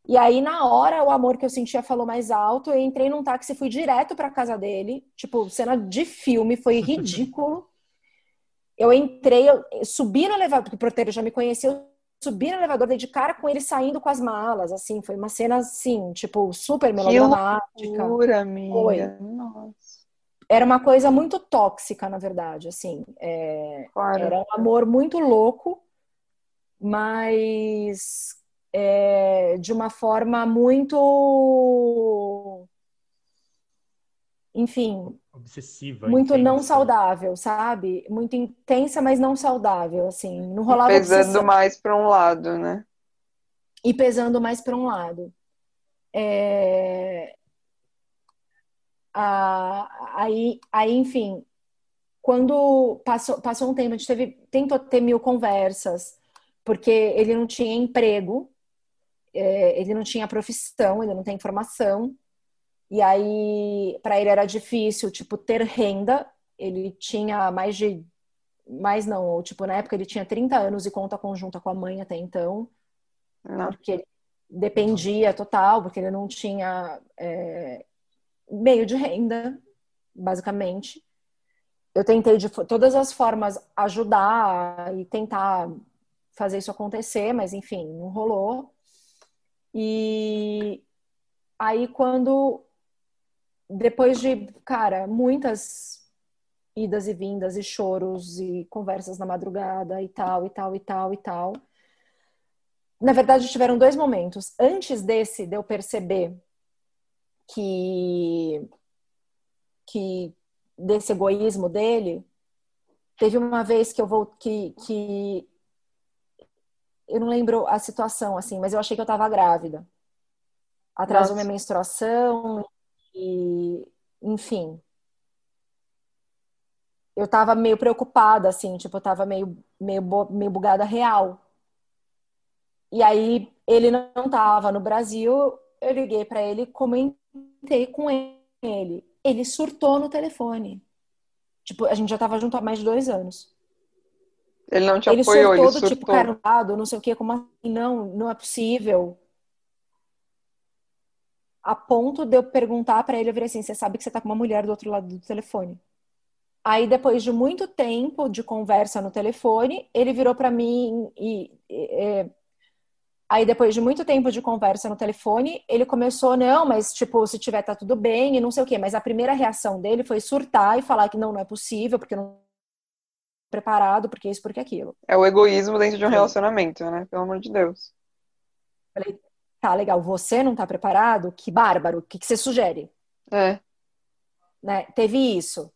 E aí, na hora, o amor que eu sentia falou mais alto. Eu entrei num táxi e fui direto pra casa dele. Tipo, cena de filme, foi [laughs] ridículo. eu entrei, eu subi no elevador, porque o porteiro já me conhecia. Eu subi no elevador, dei de cara com ele saindo com as malas. Assim, foi uma cena assim, tipo, super melodramática. Que loucura, amiga. Foi. Nossa. Era uma coisa muito tóxica, na verdade, assim. É... Claro. Era um amor muito louco, mas é, de uma forma muito. Enfim. Obsessiva. Muito intensa. não saudável, sabe? Muito intensa, mas não saudável, assim. Não rolava. E pesando obsessão. mais para um lado, né? E pesando mais para um lado. É... Ah, aí, aí, enfim, quando passou, passou um tempo, a gente teve, tentou ter mil conversas, porque ele não tinha emprego, é, ele não tinha profissão, ele não tem formação. E aí, para ele era difícil, tipo, ter renda. Ele tinha mais de. Mais não, tipo, na época ele tinha 30 anos e conta conjunta com a mãe até então. Não. Porque ele dependia total, porque ele não tinha é, meio de renda, basicamente. Eu tentei de todas as formas ajudar e tentar fazer isso acontecer, mas enfim, não rolou. E aí quando depois de, cara, muitas idas e vindas e choros e conversas na madrugada e tal e tal e tal e tal. Na verdade, tiveram dois momentos. Antes desse, de eu perceber que que desse egoísmo dele, teve uma vez que eu vou que, que eu não lembro a situação, assim, mas eu achei que eu estava grávida. Atrasou Nossa. minha menstruação e, enfim. Eu estava meio preocupada, assim, tipo, eu tava meio, meio, meio bugada real. E aí, ele não estava no Brasil, eu liguei para ele, comentei com ele. Ele surtou no telefone. Tipo, a gente já estava junto há mais de dois anos. Ele não te ele apoiou, surtou ele tipo, surtou. tipo, caramba, não sei o que, como assim? Não, não é possível. A ponto de eu perguntar para ele, eu virei assim, você sabe que você tá com uma mulher do outro lado do telefone. Aí, depois de muito tempo de conversa no telefone, ele virou para mim e, e, Aí, depois de muito tempo de conversa no telefone, ele começou, não, mas, tipo, se tiver, tá tudo bem e não sei o quê. Mas a primeira reação dele foi surtar e falar que não, não é possível, porque não preparado, porque isso, porque aquilo. É o egoísmo dentro de um relacionamento, né? Pelo amor de Deus. Falei, tá, legal, você não tá preparado? Que bárbaro, o que, que você sugere? É. Né? Teve isso.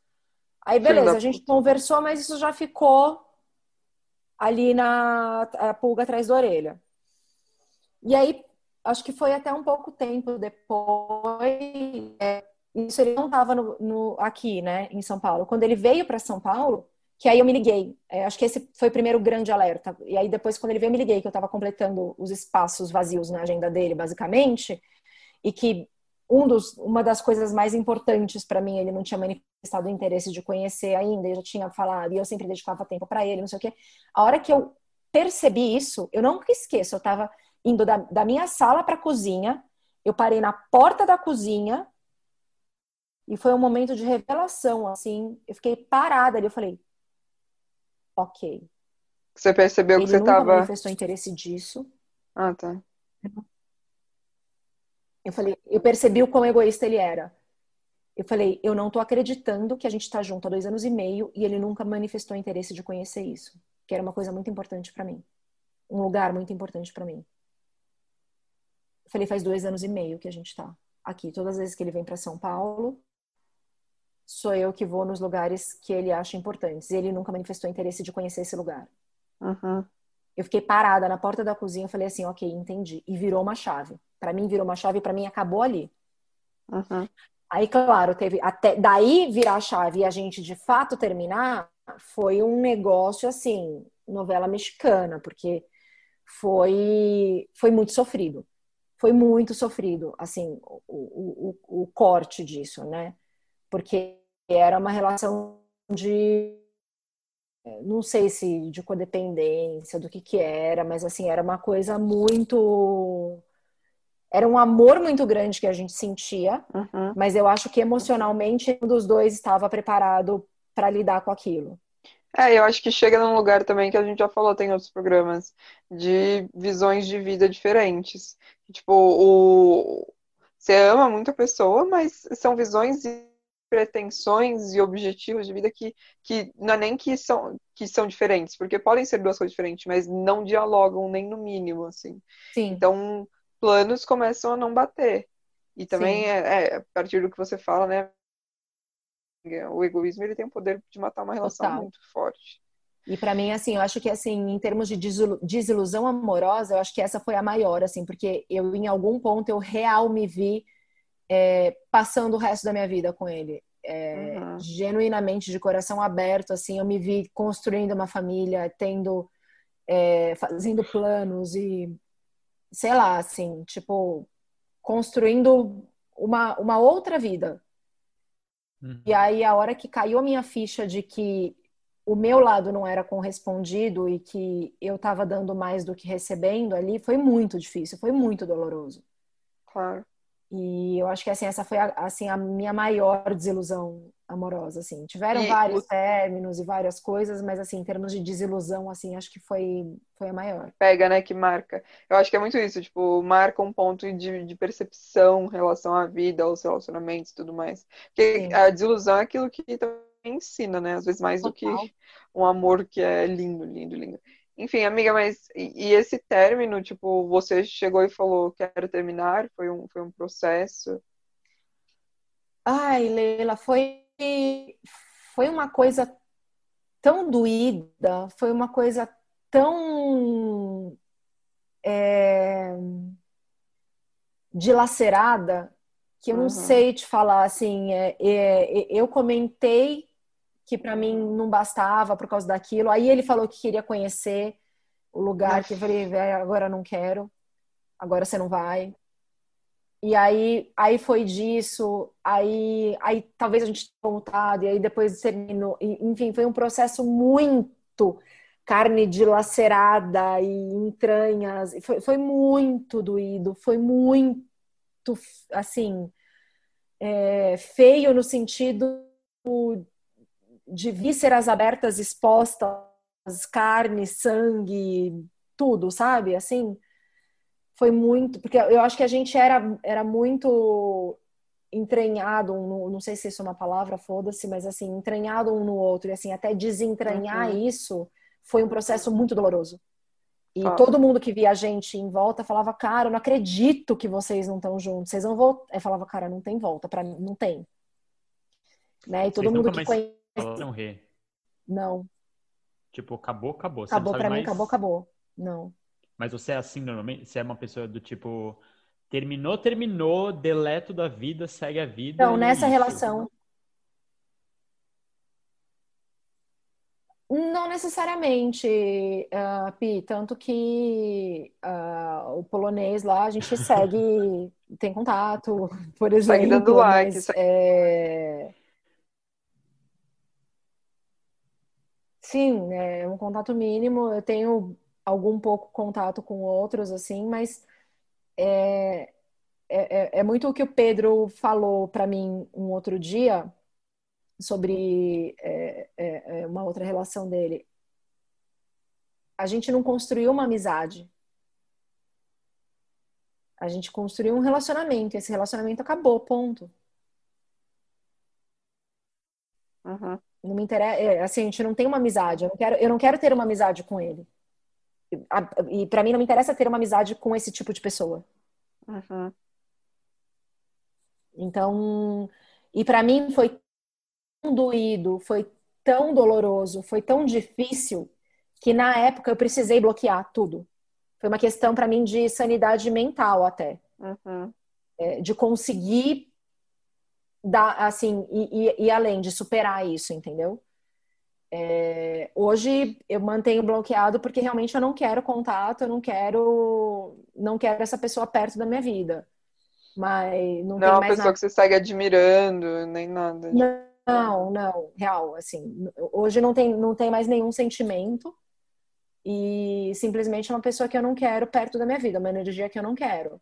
Aí, beleza, a gente conversou, mas isso já ficou ali na pulga atrás da orelha. E aí, acho que foi até um pouco tempo depois. É, isso ele não estava aqui, né, em São Paulo. Quando ele veio para São Paulo, que aí eu me liguei. É, acho que esse foi o primeiro grande alerta. E aí depois, quando ele veio, eu me liguei que eu estava completando os espaços vazios na agenda dele, basicamente, e que um dos, uma das coisas mais importantes para mim, ele não tinha manifestado interesse de conhecer ainda, eu já tinha falado, e eu sempre dedicava tempo para ele, não sei o quê. A hora que eu percebi isso, eu nunca esqueço, eu estava indo da, da minha sala para a cozinha, eu parei na porta da cozinha, e foi um momento de revelação, assim, eu fiquei parada ali, eu falei, ok. Você percebeu ele que você estava. Ele manifestou interesse disso. Ah, tá. Eu falei, eu percebi o quão egoísta ele era. Eu falei, eu não tô acreditando que a gente tá junto há dois anos e meio e ele nunca manifestou interesse de conhecer isso, que era uma coisa muito importante para mim, um lugar muito importante para mim. Eu falei, faz dois anos e meio que a gente tá aqui. Todas as vezes que ele vem para São Paulo, sou eu que vou nos lugares que ele acha importantes. E ele nunca manifestou interesse de conhecer esse lugar. Uhum. Eu fiquei parada na porta da cozinha, falei assim, ok, entendi. E virou uma chave. Para mim virou uma chave, e para mim acabou ali. Uhum. Aí, claro, teve até daí virar a chave e a gente de fato terminar, foi um negócio assim, novela mexicana, porque foi foi muito sofrido. Foi muito sofrido, assim, o, o, o, o corte disso, né? Porque era uma relação de não sei se de codependência, do que que era, mas assim, era uma coisa muito era um amor muito grande que a gente sentia, Uhum. mas eu acho que emocionalmente um dos dois estava preparado para lidar com aquilo. É, eu acho que chega num lugar também que a gente já falou, tem outros programas, de visões de vida diferentes. Tipo, o... você ama muito a pessoa, mas são visões pretensões e objetivos de vida que, que não é nem que são, que são diferentes, porque podem ser duas coisas diferentes, mas não dialogam nem no mínimo, assim. Sim, Então, planos começam a não bater. E também é, é, a partir do que você fala, né? O egoísmo ele tem o poder de matar uma relação Total. muito forte. E para mim, assim, eu acho que, assim, em termos de desilu- desilusão amorosa, eu acho que essa foi a maior, assim, porque eu, em algum ponto, eu real me vi é, passando o resto da minha vida com ele. É, Uhum. Genuinamente, de coração aberto, assim, eu me vi construindo uma família, tendo, é, fazendo planos e, sei lá, assim, tipo, construindo uma, uma outra vida. Uhum. E aí, a hora que caiu a minha ficha de que o meu lado não era correspondido e que eu estava dando mais do que recebendo ali, foi muito difícil, foi muito doloroso. Claro. E eu acho que assim, essa foi a, assim, a minha maior desilusão amorosa, assim. Tiveram E vários términos e várias coisas, mas assim, em termos de desilusão, assim, acho que foi, foi a maior. Pega, né? Que marca. Eu acho que é muito isso, tipo, marca um ponto de, de percepção em relação à vida, aos relacionamentos e tudo mais. Porque Sim. a desilusão é aquilo que também ensina, né? Às vezes mais do que Total. um amor que é lindo, lindo, lindo. Enfim, amiga, mas e, e esse término, tipo, você chegou e falou, quero terminar, foi um, foi um processo. Ai, Leila, foi, foi uma coisa tão doída, foi uma coisa tão é, dilacerada que eu não Uhum. sei te falar assim. é, é, eu comentei que para mim não bastava por causa daquilo. Aí ele falou que queria conhecer o lugar, que eu falei, "Véi, agora não quero, agora você não vai. E aí, aí foi disso, aí, aí talvez a gente tenha voltado, e aí depois terminou. Enfim, foi um processo muito carne dilacerada e entranhas. Foi, foi muito doído, foi muito, assim, é, feio no sentido de vísceras abertas, expostas, carne, sangue, tudo, sabe? Assim, foi muito, porque eu acho que a gente era, era muito entranhado, um no- não sei se isso é uma palavra, foda-se, mas assim, entranhado um no outro, e assim, até desentranhar Uhum. isso foi um processo muito doloroso. E Fala. todo mundo que via a gente em volta falava, cara, eu não acredito que vocês não estão juntos, vocês vão voltar. Eu falava, cara, não tem volta, para mim, não tem. Né? E todo Vocês mundo que mais conhece. Falaram rê. Não, Tipo, acabou, acabou. Você acabou não pra sabe mim, mais... acabou, acabou. Não. Mas você é assim normalmente? Você é uma pessoa do tipo, terminou, terminou, deleto da vida, segue a vida. Então, é nessa isso. relação. Não necessariamente, ah, Pi, tanto que ah, o polonês lá a gente segue, [laughs] tem contato, por exemplo. Segue dando like, mas, é, Sim, é um contato mínimo. Eu tenho algum pouco contato com outros, assim, mas é, é, é muito o que o Pedro falou para mim um outro dia sobre é, é, é, uma outra relação dele. A gente não construiu uma amizade. A gente construiu um relacionamento. E esse relacionamento acabou, ponto. Uhum. Não me interessa, é, assim, a gente não tem uma amizade. Eu não quero, eu não quero ter uma amizade com ele. E para mim não me interessa ter uma amizade com esse tipo de pessoa. Uhum. Então, e para mim foi tão doído, foi tão doloroso, foi tão difícil que na época eu precisei bloquear tudo. Foi uma questão para mim de sanidade mental até, Uhum. é, de conseguir dar assim e, e- e além de superar isso, entendeu? É, hoje eu mantenho bloqueado porque realmente eu não quero contato, eu não quero, não quero essa pessoa perto da minha vida. Mas não Não tem é uma pessoa nada. que você segue admirando, nem nada. Não, não, real, assim, hoje não tem, não tem mais nenhum sentimento e simplesmente é uma pessoa que eu não quero perto da minha vida, uma energia que eu não quero.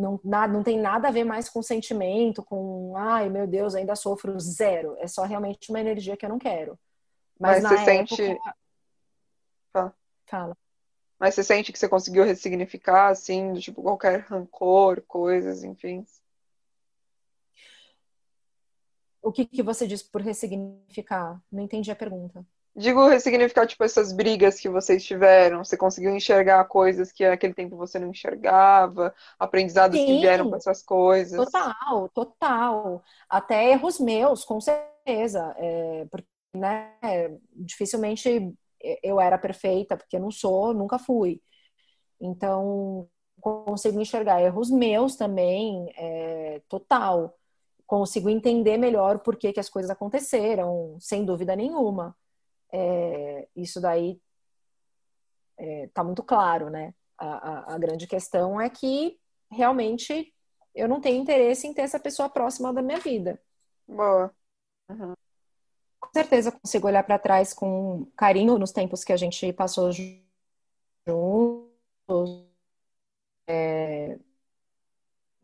Não, nada, não tem nada a ver mais com sentimento, com ai meu Deus, ainda sofro zero. É só realmente uma energia que eu não quero. Mas, Mas você época... sente. Fala. Fala. Mas você sente que você conseguiu ressignificar, assim, do tipo qualquer rancor, coisas, enfim. O que, que você diz por ressignificar? Não entendi a pergunta. Digo ressignificar, tipo, essas brigas que vocês tiveram. Você conseguiu enxergar coisas que naquele tempo você não enxergava, aprendizados Sim, que vieram com essas coisas. Total, total. Até erros meus, com certeza. É, porque, né, dificilmente eu era perfeita, porque eu não sou, nunca fui. Então, consigo enxergar erros meus também, é, total. Consigo entender melhor por que, que as coisas aconteceram, sem dúvida nenhuma é, isso daí está é, muito claro, né? A, a, a, grande questão é que realmente eu não tenho interesse em ter essa pessoa próxima da minha vida. Boa. Uhum. Com certeza consigo olhar para trás com carinho nos tempos que a gente passou juntos. É,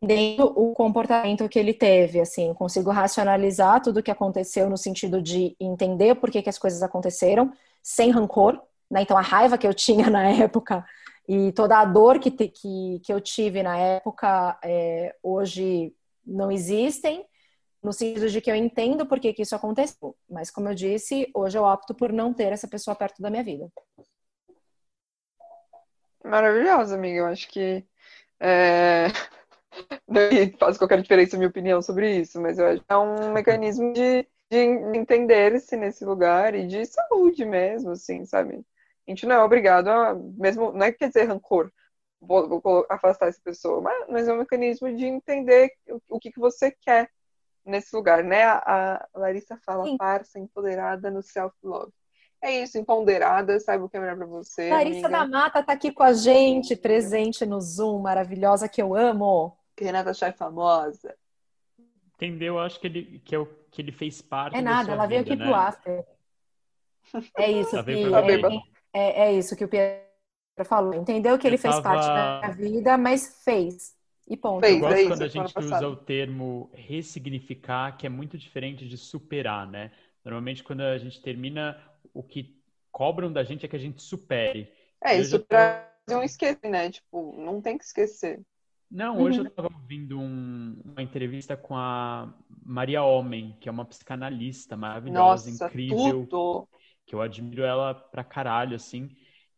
entendendo o comportamento que ele teve, assim, consigo racionalizar tudo o que aconteceu no sentido de entender por que, que as coisas aconteceram, sem rancor, né? Então a raiva que eu tinha [laughs] na época e toda a dor que, que, que eu tive na época é, hoje não existem, no sentido de que eu entendo por que, que isso aconteceu. Mas como eu disse, hoje eu opto por não ter essa pessoa perto da minha vida. Maravilhosa, amiga. Eu acho que é, faz qualquer diferença a minha opinião sobre isso, mas eu acho que é um [laughs] mecanismo de, de entender-se nesse lugar e de saúde mesmo, assim, sabe? A gente não é obrigado a, mesmo, não é que quer dizer rancor, vou, vou afastar essa pessoa, mas, mas, é um mecanismo de entender o, o que, que você quer nesse lugar, né? A, a Larissa fala, Sim. parça, empoderada no self-love. É isso, empoderada, saiba o que é melhor para você. Larissa amiga. da Mata tá aqui com a gente, presente no Zoom, maravilhosa, que eu amo. Renata Chay famosa. Entendeu? Acho que ele, que, é o, que ele fez parte. É nada, ela veio aqui né? pro after. É [laughs] isso, que, é, é, é, isso que o Pedro falou. Entendeu que ele fez tava... parte da vida, mas fez. E ponto. Fez, Eu gosto é quando a gente usa o termo ressignificar, que é muito diferente de superar, né? Normalmente, quando a gente termina, o que cobram da gente é que a gente supere. É, isso pra tô... não esquecer, né? Tipo, não tem que esquecer. Não, hoje uhum. eu estava ouvindo um, uma entrevista com a Maria Homem, que é uma psicanalista maravilhosa, Nossa, incrível. Tudo. Que eu admiro ela pra caralho, assim.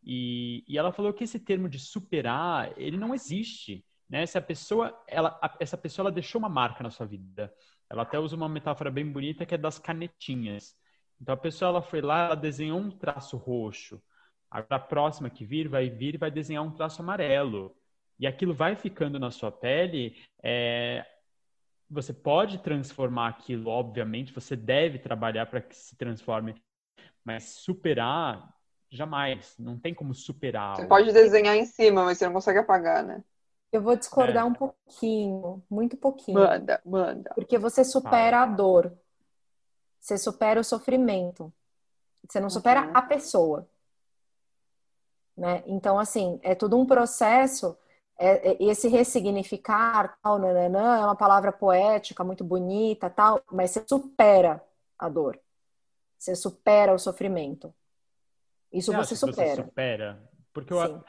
E, e ela falou que esse termo de superar, ele não existe. Né? Se a pessoa, ela, a, essa pessoa ela deixou uma marca na sua vida. Ela até usa uma metáfora bem bonita que é das canetinhas. Então a pessoa ela foi lá, ela desenhou um traço roxo. Agora a próxima que vir vai vir e vai desenhar um traço amarelo e aquilo vai ficando na sua pele, é, você pode transformar aquilo, obviamente, você deve trabalhar para que se transforme, mas superar, jamais. Não tem como superar. Você pode desenhar em cima, mas você não consegue apagar, né? Eu vou discordar é. um pouquinho, muito pouquinho. Manda, manda. Porque você supera a dor. Você supera o sofrimento. Você não supera uhum. a pessoa. Né? Então, assim, é tudo um processo esse ressignificar, tal, nananã, é uma palavra poética, muito bonita, tal, mas você supera a dor. Você supera o sofrimento. Isso você, você supera. Você supera. Porque eu,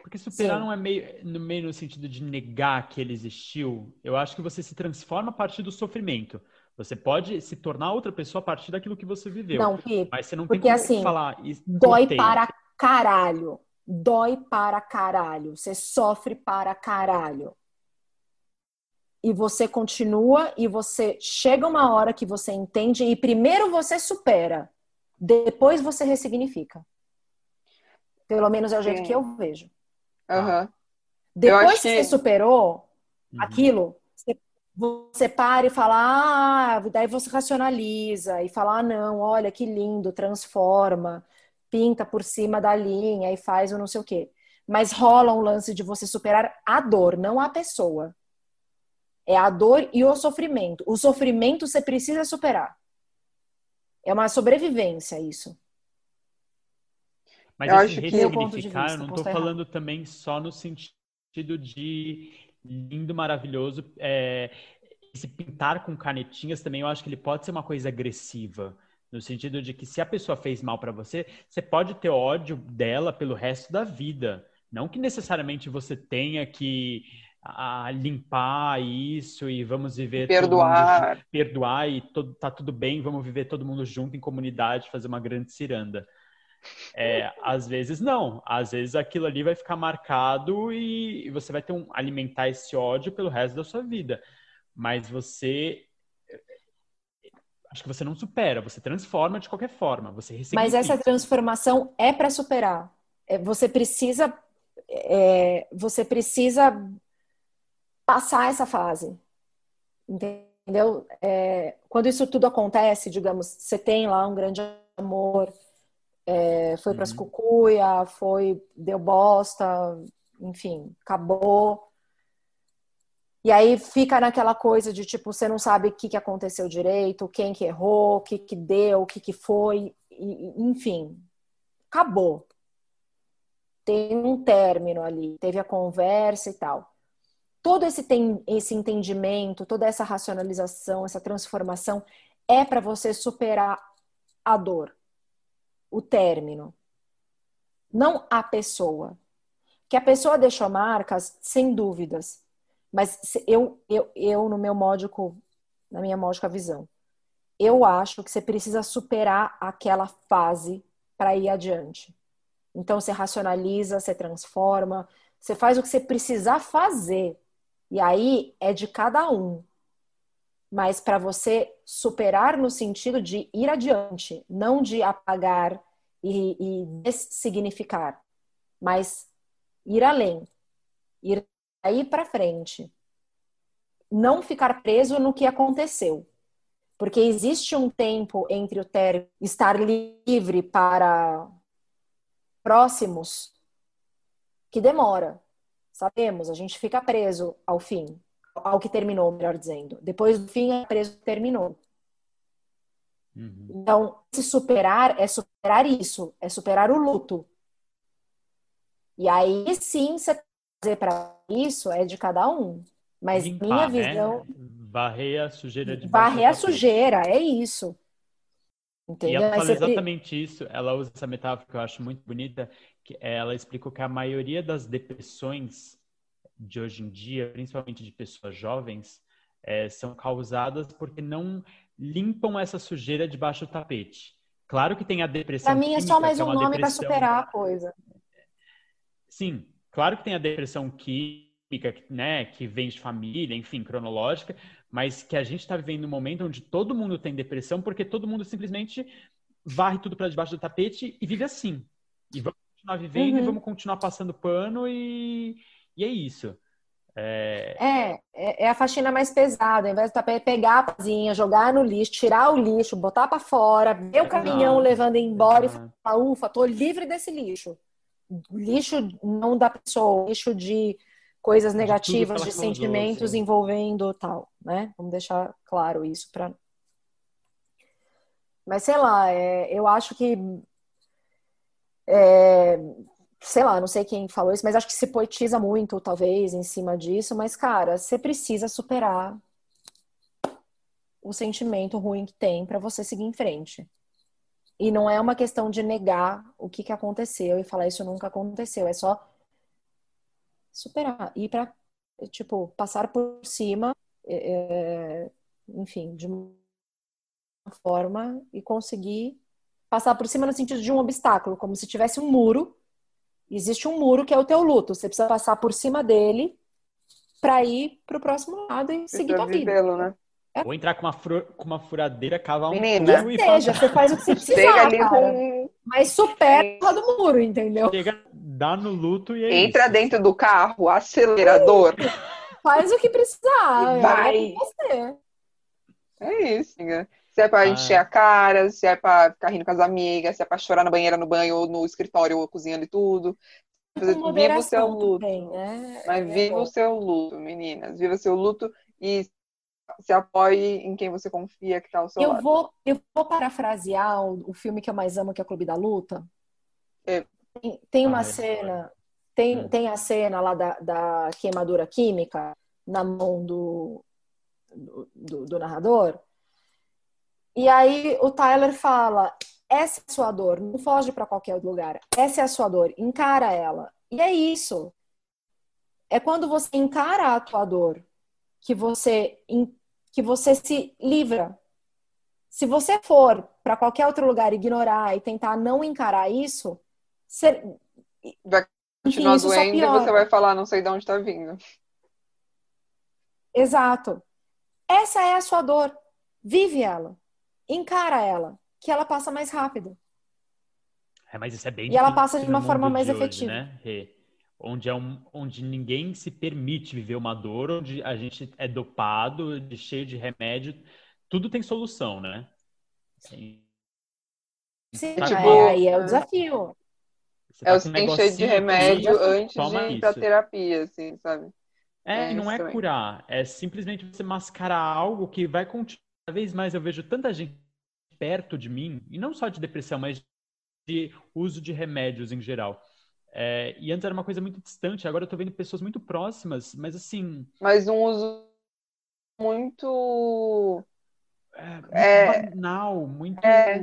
porque superar Sim. não é meio no, meio no sentido de negar que ele existiu. Eu acho que você se transforma a partir do sofrimento. Você pode se tornar outra pessoa a partir daquilo que você viveu. Não, Pi, mas você não porque, tem como assim, falar. Dói para caralho dói para caralho, você sofre para caralho. E você continua e você chega uma hora que você entende e primeiro você supera, depois você ressignifica. Pelo menos é o jeito Sim. que eu vejo. Uhum. Depois que... que você superou uhum. aquilo, você, você para e fala, ah, daí você racionaliza e fala, ah, não, olha que lindo, transforma pinta por cima da linha e faz o não sei o quê. Mas rola um lance de você superar a dor, não a pessoa. É a dor e o sofrimento. O sofrimento você precisa superar. É uma sobrevivência isso. Mas eu esse ressignificar, eu não estou falando também só no sentido sentido de lindo, maravilhoso. É, esse pintar com canetinhas também, eu acho que ele pode ser uma coisa agressiva. No sentido de que se a pessoa fez mal para você, você pode ter ódio dela pelo resto da vida. Não que necessariamente você tenha que a limpar isso e vamos viver perdoar. mundo, perdoar e todo, tá tudo bem vamos viver todo mundo junto em comunidade fazer uma grande ciranda. É, às vezes não. Às vezes aquilo ali vai ficar marcado e, e você vai ter um alimentar esse ódio pelo resto da sua vida. Mas você acho que você não supera você transforma de qualquer forma você mas essa transformação é para superar é, você precisa é, você precisa passar essa fase. Entendeu? É, quando isso tudo acontece, digamos, você tem lá um grande amor, é, foi para as uhum. cucuia, foi, deu bosta, enfim, acabou. E aí fica naquela coisa de tipo, você não sabe o que, que aconteceu direito, quem que errou, o que, que deu, o que, que foi, e, enfim, acabou. Tem um término ali, teve a conversa e tal todo esse, tem, esse entendimento, toda essa racionalização, essa transformação é para você superar a dor, o término, não a pessoa. Que a pessoa deixou marcas, sem dúvidas, mas eu, eu, eu no meu módico, na minha módica visão, eu acho que você precisa superar aquela fase para ir adiante. Então você racionaliza, você transforma, você faz o que você precisar fazer e aí é de cada um. Mas para você superar no sentido de ir adiante, não de apagar e, e dessignificar, mas ir além, ir aí para frente. Não ficar preso no que aconteceu. Porque existe um tempo entre o ter estar livre para próximos que demora. Sabemos, a gente fica preso ao fim, ao que terminou, melhor dizendo. Depois do fim, é preso que terminou. Uhum. Então, se superar é superar isso, é superar o luto. E aí sim, você fazer para isso é de cada um. Mas Limpar, minha né? visão. Né? Varrer a sujeira de Varrer a sujeira, é isso. Entendeu? E ela fala exatamente isso. Ela usa essa metáfora que eu acho muito bonita, ela explicou que a maioria das depressões de hoje em dia, principalmente de pessoas jovens, é, são causadas porque não limpam essa sujeira debaixo do tapete. Claro que tem a depressão. Para mim é só mais é um nome para superar a coisa. Sim, claro que tem a depressão química, né, que vem de família, enfim, cronológica, mas que a gente está vivendo um momento onde todo mundo tem depressão porque todo mundo simplesmente varre tudo para debaixo do tapete e vive assim. E vamos continuar vivendo uhum. e vamos continuar passando pano e, e é isso. É... é... É, é, a faxina mais pesada. Ao invés de pegar a pazinha, jogar no lixo, tirar o lixo, botar para fora, ver o caminhão levando embora Exato. e falar, ufa, tô livre desse lixo. Lixo não da pessoa, lixo de coisas negativas, de, de sentimentos envolvendo tal, né? Vamos deixar claro isso para mas sei lá, é, eu acho que é, sei lá, não sei quem falou isso, mas acho que se poetiza muito, talvez, em cima disso. Mas, cara, você precisa superar o sentimento ruim que tem para você seguir em frente. E não é uma questão de negar o que, que aconteceu e falar isso nunca aconteceu. É só superar. Ir pra, tipo, passar por cima, é, é enfim, de uma forma e conseguir passar por cima no sentido de um obstáculo, como se tivesse um muro. Existe um muro que é o teu luto. Você precisa passar por cima dele para ir para o próximo lado e seguir tua vida. Né? É. Ou entrar com uma, fru com uma furadeira, cavar um Menina, muro e seja, você faz o que você precisar, ali com... Mas supera do muro, entendeu? Chega, dá no luto e é Entra isso. dentro do carro, acelerador. [laughs] Faz o que precisar. E vai. É, é isso, né? Se é pra ah. encher a cara, se é pra ficar rindo com as amigas, se é pra chorar na banheira, no banho, ou no escritório, ou cozinhando e tudo. Viva o seu luto. Também, né? Mas é viva o seu luto, meninas. Viva o seu luto e se apoie em quem você confia que tá ao seu eu lado. Vou, eu vou parafrasear o, o, filme que eu mais amo, que é o Clube da Luta. É. Tem, tem uma ah, é cena Tem, Hum. tem a cena lá da, da queimadura química na mão do, do, do- do narrador. E aí o Tyler fala: essa é a sua dor, não foge para qualquer outro lugar. Essa é a sua dor, encara ela. E é isso. É quando você encara a tua dor que você que você se livra. Se você for para qualquer outro lugar ignorar e tentar não encarar isso, você, Vai continuar isso só doendo e você vai falar, não sei de onde tá vindo. Exato. Essa é a sua dor. Vive ela. Encara ela, que ela passa mais rápido. É, mas isso é bem E ela passa de uma forma mais de hoje, efetiva. né? Onde, é um, onde ninguém se permite viver uma dor, onde a gente é dopado, de- cheio de remédio. Tudo tem solução, né? Assim, Sim, tá tipo, é, aí é o desafio. você É tá o sem cheio de remédio antes de ir pra terapia, assim, sabe? É, É, e não é também. curar, é simplesmente você mascarar algo que vai continuar. Cada vez mais eu vejo tanta gente perto de mim, e não só de depressão, mas de uso de remédios em geral. É, e antes era uma coisa muito distante, agora eu tô vendo pessoas muito próximas, mas assim, Mas um uso muito. é, muito É. banal, muito, É.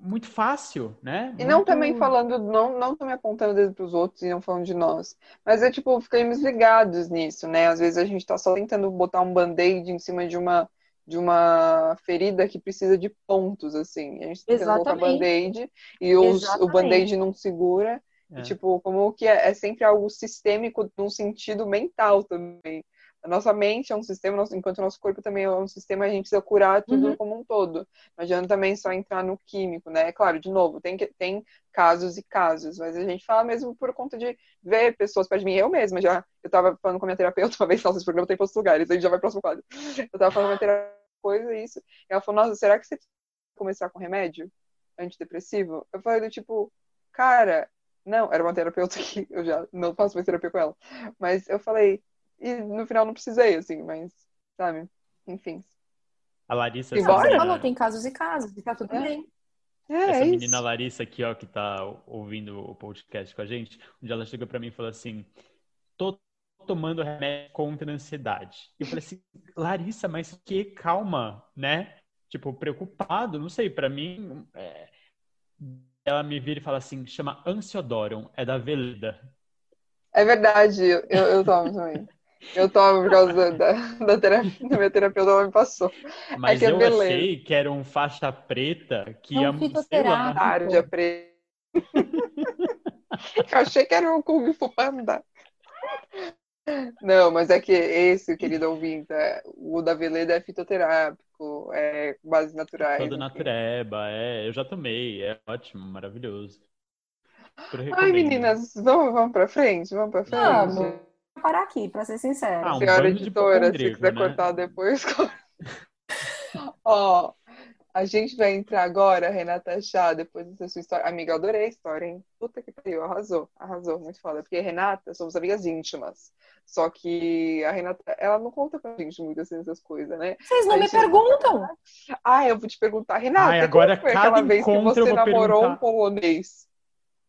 muito fácil, né? E não Muito- também falando, não, não também apontando o dedo pros outros e não falando de nós. Mas é tipo, ficamos ligados nisso, né? Às vezes a gente tá só tentando botar um band-aid em cima de uma, de uma ferida que precisa de pontos, assim. A gente tá tentando Exatamente. band-aid e os- o band-aid não segura. É. E, tipo, como que é, é sempre algo sistêmico num sentido mental também. A nossa mente é um sistema, nosso- enquanto o nosso corpo também é um sistema, a gente precisa curar tudo Uhum. como um todo. Não adianta também só entrar no químico, né? Claro, de novo, tem, tem casos e casos, mas a gente fala mesmo por conta de ver pessoas perto de mim. Eu mesma já, eu tava falando com a minha terapeuta [laughs] uma vez, nossa, esse programa tem para outros lugares, a gente já vai pro próximo quadro. Eu tava falando com a minha terapeuta coisa isso, e ela falou, nossa, será que você precisa começar com remédio antidepressivo? Eu falei do tipo, cara, não, era uma terapeuta que eu já não faço mais terapia com ela, mas eu falei, e no final não precisei, assim, mas, sabe, enfim. A Larissa, E essa bora? Você menina- falou, tem casos e casos, e tá tudo É. bem. É, Essa é menina isso. Larissa aqui, ó, que tá ouvindo o podcast com a gente, um dia ela chegou pra mim e falou assim: tô tomando remédio contra a ansiedade. E eu falei assim, Larissa, mas que calma, né? Tipo, preocupado, não sei, pra mim. é, Ela me vira e fala assim: chama Ansiodorum, é da Veleda. É verdade, eu, eu tomo também. Eu tomo por causa da, da, terapia, da minha terapeuta, ela me passou. Mas que é eu beleza. achei que era um faixa preta que É um ia, sei lá, de aprender. [laughs] Eu achei que era um Kung Fu Panda. Não, mas é que esse, querido ouvinte, é- o da Veleda é fitoterápico, é com bases naturais. toda enfim. natureba, é, eu já tomei, é ótimo, maravilhoso. Ai, meninas, vamos, vamos pra frente? Vamos pra frente? Vamos. Vou parar aqui, pra ser sincera. Ah, um Senhora editora, se quiser né? cortar depois, [laughs] corta. [laughs] Ó, a gente vai entrar agora, Renata Chá, depois dessa sua história. Amiga, eu adorei a história, hein? Puta que pariu, arrasou, arrasou, muito foda. Porque Renata, somos amigas íntimas. Só que a Renata, ela não conta pra gente muito assim essas coisas, né? Vocês não A me gente- perguntam. Ah, eu vou te perguntar, Renata, Ai, agora como foi cada aquela vez que você vou namorou perguntar. um polonês?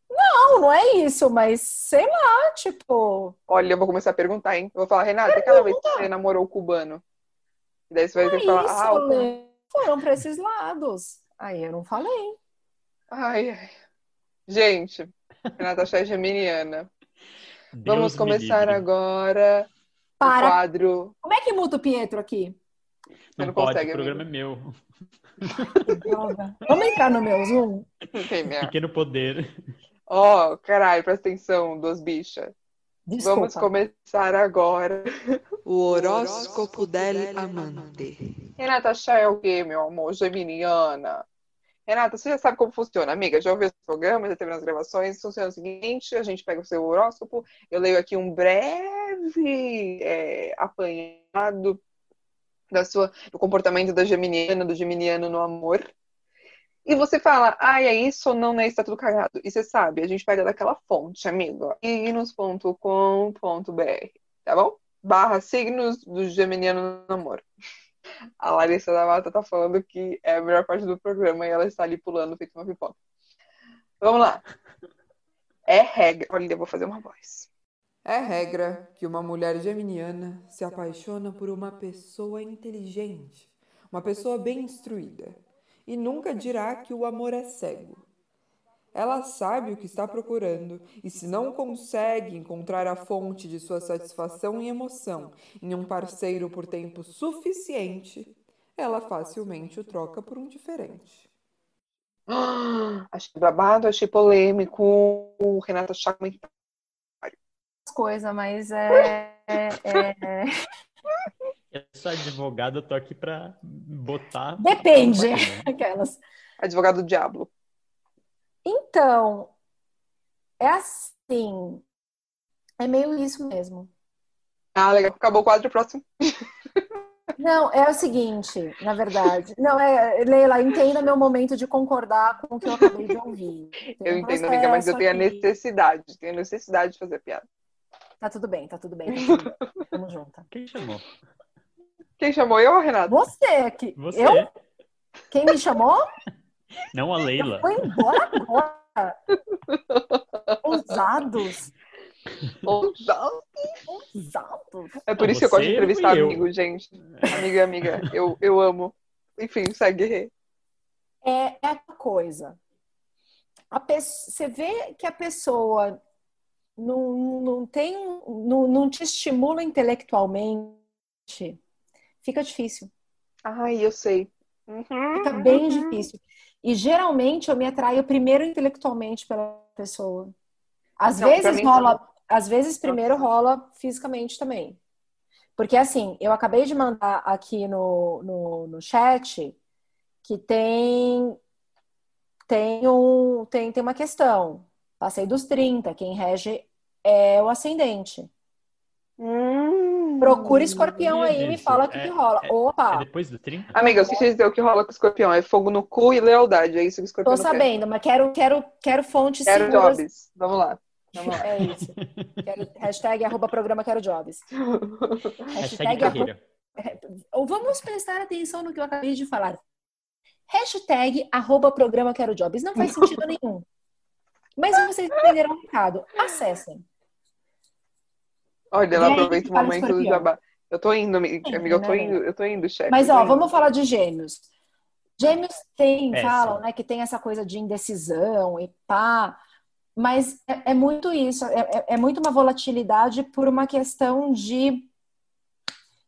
Não, não é isso, mas sei lá, tipo. Olha, eu vou começar a perguntar, hein? Eu vou falar, Renata, aquela vez que você namorou o cubano? E daí você vai ter que falar, isso, ah, o. Foram pra esses lados. Aí eu não falei. Ai, ai. Gente, Renata Chá é geminiana. Deus Vamos me começar agora o Para. quadro. Como é que muta o Pietro aqui? Não não pode, consegue, o programa amigo. é meu. Vamos entrar no meu Zoom? Pequeno poder. Ó, caralho, presta atenção, duas bichas. Desculpa. Vamos começar agora. O horóscopo del amante. Renata Chá é o quê, meu amor? Geminiana. Renata, você já sabe como funciona, amiga? Já ouviu esse programa, já teve nas gravações? Funciona o seguinte: a gente pega o seu horóscopo, eu leio aqui um breve é, apanhado da sua, do comportamento da geminiana, do geminiano no amor. E você fala, ai, é isso ou não, né? Está tudo cagado. E você sabe, a gente pega daquela fonte, amigo. signos.com.br, tá bom? Barra signos do geminiano no amor. A Larissa da Mata tá falando que é a melhor parte do programa e ela está ali pulando feito uma pipoca. Vamos lá. É regra. Olha, eu vou fazer uma voz. É regra que uma mulher geminiana se apaixona por uma pessoa inteligente, uma pessoa bem instruída, e nunca dirá que o amor é cego. Ela sabe o que está procurando e, se não consegue encontrar a fonte de sua satisfação e emoção em um parceiro por tempo suficiente, ela facilmente o troca por um diferente. achei babado, achei polêmico. O Renato Chakman coisa, mas é. é, é... [laughs] Eu sou advogada, eu tô aqui pra botar. Depende. [laughs] Aquelas. Advogado do diabo. Então, é assim. É meio isso mesmo. Ah, legal. Acabou o quadro próximo. Não, é o seguinte, na verdade. Não, é, Leila, entenda meu momento de concordar com o que eu acabei de ouvir. Tem eu um entendo, amiga, mas eu tenho aqui. a necessidade, tenho a necessidade de fazer piada. Tá tudo bem, tá tudo bem. Tá tudo bem. Tamo junto. Quem chamou? Quem chamou eu, Renato? Você aqui. Você. Eu? Quem me chamou? Não a Leila. Foi embora agora. Ousados. Ousados. Ousados. É por isso que eu gosto de entrevistar amigo, gente. Amiga, amiga. Eu, eu amo. Enfim, segue. É, é a coisa. A pessoa, você vê que a pessoa não, não tem, não, não te estimula intelectualmente, fica difícil. Ai, eu sei. Uhum, fica bem uhum. difícil. E geralmente eu me atraio primeiro intelectualmente pela pessoa. Às não, vezes rola, também. às vezes primeiro rola fisicamente também. Porque assim, eu acabei de mandar aqui no, no, no chat que tem tem um tem, tem uma questão. Passei dos 30, quem rege é o ascendente. Hum, Procura escorpião aí e me fala o que, é, que rola. É, Opa! É depois do 30? Amiga, eu esqueci de dizer o que rola com o escorpião. É fogo no cu e lealdade. É isso que o escorpião Tô sabendo, quer. mas quero, quero, quero fontes quero seguras. jobs. Vamos lá. Vamos lá. É isso. Quero, [laughs] hashtag arroba programa quero jobs. [laughs] hashtag carreira. Ou vamos prestar atenção no que eu acabei de falar. Hashtag arroba programa quero jobs. Não faz sentido [laughs] nenhum. Mas vocês entenderam o recado. Acessem. Olha, ela aproveita o momento do jabá. Eu tô indo, amiga, Sim, eu tô né, indo, eu tô indo, chefe. Mas ó, indo. vamos falar de gêmeos. Gêmeos tem, é, falam, né, que tem essa coisa de indecisão e pá, mas é, é muito isso, é, é, é muito uma volatilidade por uma questão de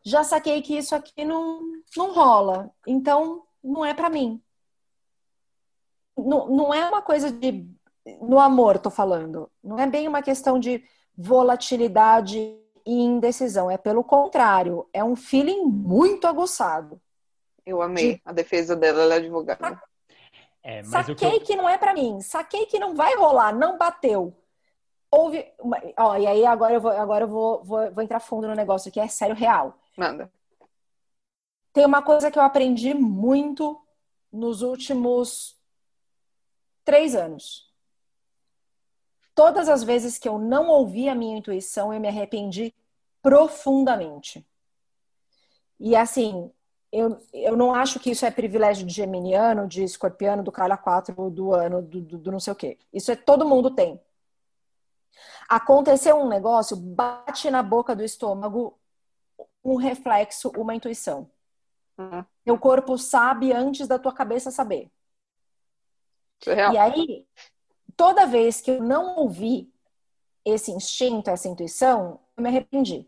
já saquei que isso aqui não, não rola, então não é para mim. Não, não é uma coisa de no amor, tô falando. Não é bem uma questão de volatilidade e indecisão. É pelo contrário, é um feeling muito aguçado. Eu amei de... a defesa dela, ela é advogada. É, Saquei que, eu... que, não é para mim. Saquei que não vai rolar, não bateu. Houve. Ó, e aí agora eu vou, agora eu vou, vou, vou entrar fundo no negócio que é sério real. Manda. Tem uma coisa que eu aprendi muito nos últimos três anos. Todas as vezes que eu não ouvi a minha intuição, eu me arrependi profundamente. E assim, eu, eu não acho que isso é privilégio de geminiano, de escorpiano, do cara 4, do ano, do, do, do não sei o quê. Isso é todo mundo tem. Aconteceu um negócio, bate na boca do estômago um reflexo, uma intuição. Uhum. Teu corpo sabe antes da tua cabeça saber. É e aí, toda vez que eu não ouvi esse instinto, essa intuição, eu me arrependi.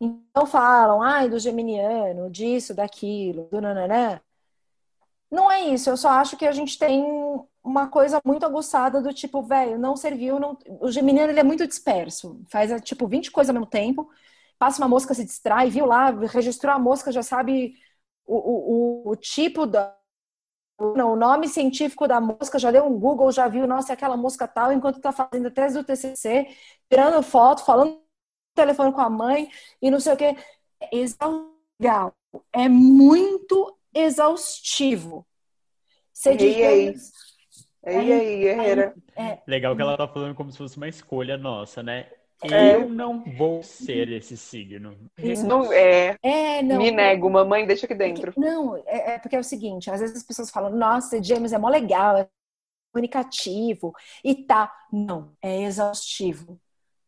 Então falam, ai, do geminiano, disso, daquilo, do nananã. Não é isso, eu só acho que a gente tem uma coisa muito aguçada do tipo, velho, não serviu, não... o geminiano ele é muito disperso, faz tipo 20 coisas ao mesmo tempo, passa uma mosca, se distrai, viu lá, registrou a mosca, já sabe o, o, o tipo da, o nome científico da mosca, já deu um Google, já viu, nossa, é aquela mosca tal, enquanto está fazendo a tese do TCC, tirando foto, falando no telefone com a mãe e não sei o que. É legal. É muito exaustivo. Você e diz, aí? E aí, guerreira? É, Legal que ela tá falando como se fosse uma escolha nossa, né? É. Eu não vou ser esse signo. Não é. é não, Me nego, mamãe, deixa aqui dentro. Porque, não, é, é, porque é o seguinte: às vezes as pessoas falam, nossa, James é mó legal, comunicativo e tá. Não, é exaustivo.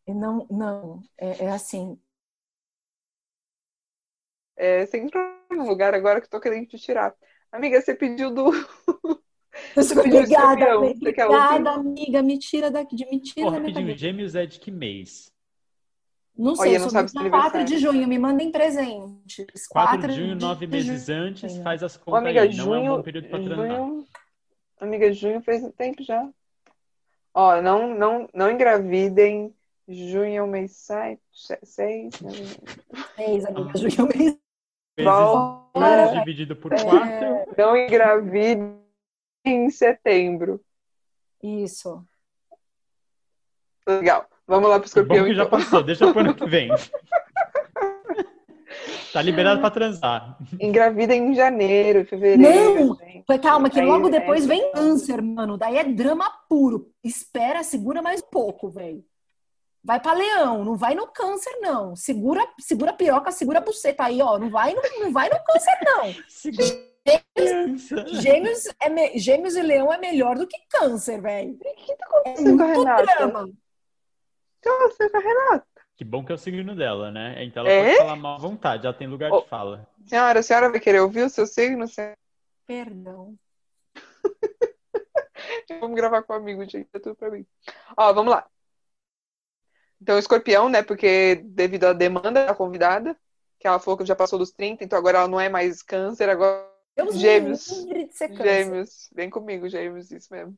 Não, não, é, é assim. É, você entrou no lugar agora que eu tô querendo te tirar. Amiga, você pediu do. [laughs] Você pediu obrigada, obrigada, amiga. Me tira daqui, de mentira. Porra, rapidinho, gêmeos é de que mês? Não sei, Olha, não sabe 4 de junho, me mandem presentes. 4, 4 de junho, nove meses junho. antes, faz as contas Ô, amiga, aí. Junho, não é um bom período para junho, Amiga, junho fez tempo já. Ó, não, não, não engravidem. Junho é o mês 7, 6. Seis, amiga. Junho é o mês. Vezes dividido por 4. É... Não engravidem em setembro. Isso. Legal. Vamos lá pro escorpião. Bom que então. já passou, deixa pro ano que vem. [laughs] tá liberado para transar. Engravida em janeiro, fevereiro. Não! Calma, que logo depois vem câncer, mano. Daí é drama puro. Espera, segura mais um pouco, velho. Vai para leão, não vai no câncer, não. Segura, segura a piroca, segura a buceta aí, ó. Não vai no, não vai no câncer, não. [laughs] Gêmeos, gêmeos, é gêmeos e leão é melhor do que câncer, velho. O que tá acontecendo é com a Renata? Drama. Nossa, a Renata. Que bom que é o signo dela, né? Então ela é? pode falar mal à vontade, já tem lugar oh, de fala. Senhora, a senhora vai querer ouvir o seu signo? Perdão. [laughs] vamos gravar com o amigo, gente. É tudo pra mim. Ó, vamos lá. Então, escorpião, né? Porque devido à demanda da convidada, que ela falou que já passou dos 30, então agora ela não é mais câncer, agora. Eu gêmeos. Gêmeos. Vem comigo, gêmeos, isso mesmo.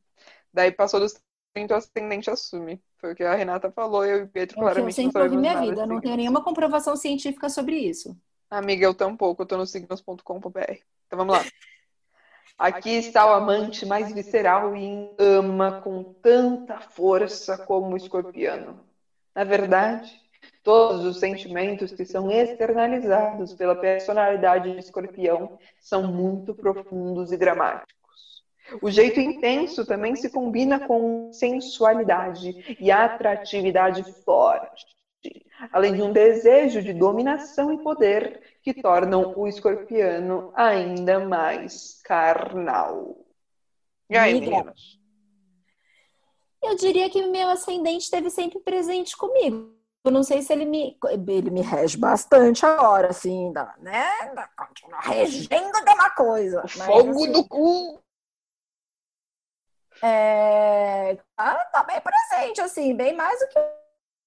Daí passou dos o ascendente assume. Foi o que a Renata falou, eu e o Pedro é claramente eu sempre ouvi minha vida, não tenho nenhuma comprovação científica sobre isso. Amiga, eu tampouco, eu tô no signos.com.br. Então vamos lá. Aqui está o amante mais visceral e ama com tanta força como o escorpiano. Na verdade, todos os sentimentos que são externalizados pela personalidade de escorpião são muito profundos e dramáticos. O jeito intenso também se combina com sensualidade e atratividade forte, além de um desejo de dominação e poder que tornam o escorpiano ainda mais carnal. E aí, meninas? Eu diria que meu ascendente esteve sempre presente comigo. Eu não sei se ele me, ele me rege bastante agora, assim, né? Continua regendo de uma coisa. O fogo assim, do cu! é, tá, tá, bem presente, assim, bem mais do que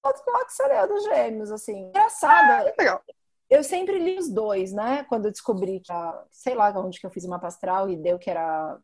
outros blocos dos gêmeos, assim. Engraçado. Ah, eu sempre li os dois, né? Quando eu descobri que, sei lá onde que eu fiz uma pastral e deu que era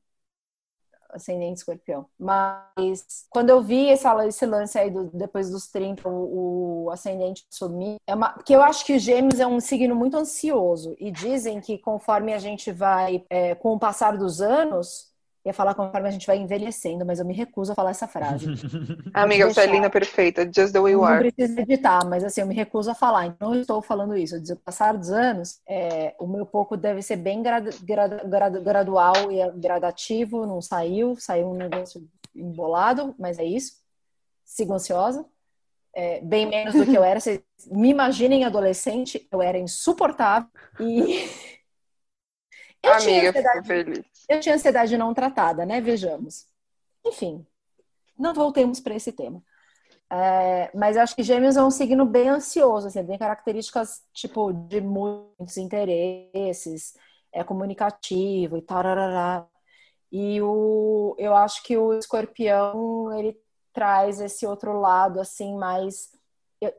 ascendente escorpião. Mas quando eu vi esse, esse lance aí do, depois dos 30, o, o ascendente sumir, é uma, porque eu acho que gêmeos é um signo muito ansioso. E dizem que conforme a gente vai, é, com o passar dos anos, ia falar conforme a gente vai envelhecendo, mas eu me recuso a falar essa frase. [laughs] Amiga, você é linda, perfeita, just the way you are. Não precisa editar, mas assim, eu me recuso a falar. Então, não estou falando isso. Eu dizer, passar dos anos, é, o meu pouco deve ser bem gradu, gradu, gradu, gradual e gradativo. Não saiu, saiu um negócio embolado, mas é isso. Sigo ansiosa. É, bem menos do que eu era. Vocês me imaginem adolescente, eu era insuportável e [laughs] eu Amiga, tinha feliz. Eu tinha ansiedade não tratada, né? Vejamos. Enfim, não voltemos para esse tema. É, mas acho que Gêmeos é um signo bem ansioso, assim, tem características tipo de muitos interesses, é comunicativo e tal. E o, eu acho que o Escorpião ele traz esse outro lado assim mais eu,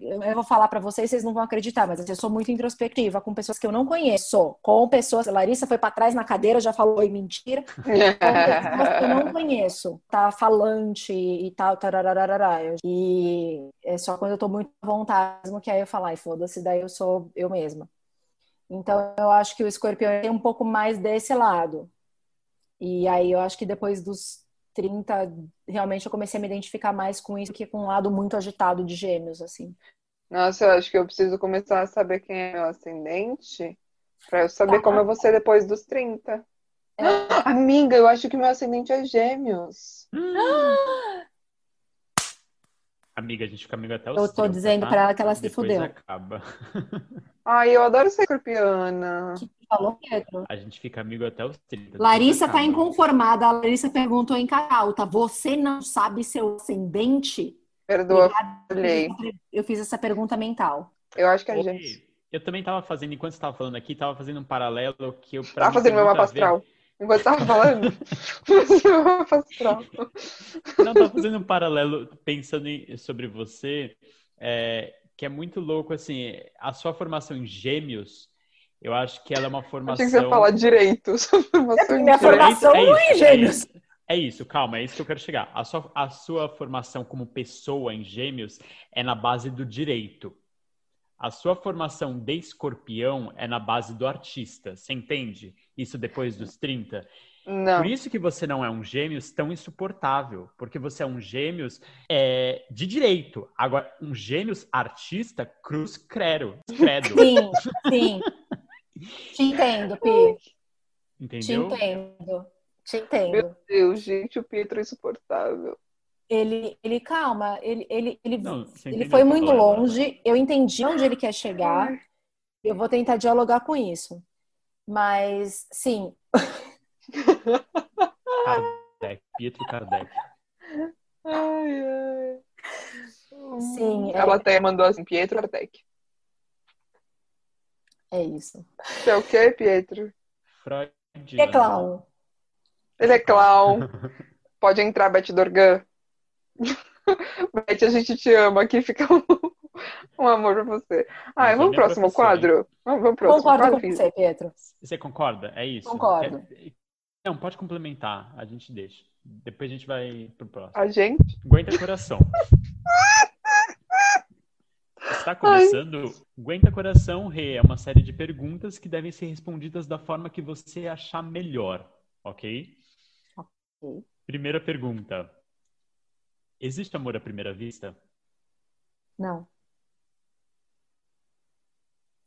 eu vou falar para vocês, vocês não vão acreditar, mas eu sou muito introspectiva com pessoas que eu não conheço, com pessoas. Larissa foi para trás na cadeira, já falou e mentira. [laughs] Com pessoas que eu não conheço, tá falante e tal, tarararará. E é só quando eu tô muito à vontade mesmo que aí eu falar, e foda-se, daí eu sou eu mesma. Então eu acho que o escorpião tem um pouco mais desse lado. E aí eu acho que depois dos 30, realmente eu comecei a me identificar mais com isso que com um lado muito agitado de gêmeos, assim. Nossa, eu acho que eu preciso começar a saber quem é meu ascendente para eu saber tá. como eu vou ser depois dos 30. É. [gasps] amiga, eu acho que meu ascendente é gêmeos. Hum. [gasps] Amiga, a gente fica amigo até os Eu tô 30, dizendo tá? pra ela que ela se fudeu. acaba. [laughs] Ai, eu adoro ser escorpiana. Que falou, Pietro. A gente fica amigo até os 30. Larissa tá inconformada. A Larissa perguntou em cara alta: Você não sabe seu ascendente? Perdoa, falhei. Eu fiz essa pergunta mental. Eu acho que a Oi, gente Eu também tava fazendo, enquanto você tava falando aqui, tava fazendo um paralelo que eu. tava fazendo meu mapa a ver- astral. Enquanto tava falando, [laughs] fazendo meu mapa astral. Não, tava fazendo um paralelo pensando em- sobre você, é, que é muito louco, assim, a sua formação em gêmeos, eu acho que ela é uma formação... que você ia falar direito. [laughs] sobre formação Minha de direito. formação É isso, em é gêmeos. isso, é isso, calma, é isso que eu quero chegar. A sua, a sua formação como pessoa em gêmeos é na base do direito. A sua formação de escorpião é na base do artista, você entende? Isso depois dos 30? Não. Por isso que você não é um gêmeos tão insuportável, porque você é um gêmeos é, de direito. Agora, um gêmeos artista, cruz credo. credo Sim, sim. Te entendo, Pi. Te entendeu? entendo. Te entendo. Meu Deus, gente, o Pietro é insuportável. Ele, ele, calma, ele, ele, ele, Não, ele foi muito longe. Eu entendi onde ele quer chegar. Eu vou tentar dialogar com isso. Mas, sim, [laughs] Kardec, Pietro Kardec. Ai, ai. sim, é, A plateia mandou assim, Pietro Ardec. É isso. Você é o quê, Pietro? Freud. Ele é clown. Ele é clown. [laughs] Pode entrar, Beth Dorgan. [laughs] Beth, a gente te ama. Aqui fica um, um amor pra você. Ah, Mas vamos pro próximo quadro? Vamos, vamos pro próximo Concordo quadro, com você, Pietro. Você concorda? É isso? Concordo. Não, pode complementar. A gente deixa. Depois a gente vai pro próximo. A gente? Aguenta coração. [laughs] Está começando Aguenta Coração, Rê. É uma série de perguntas que devem ser respondidas da forma que você achar melhor, ok? Ok. Primeira pergunta. Existe amor à primeira vista? Não.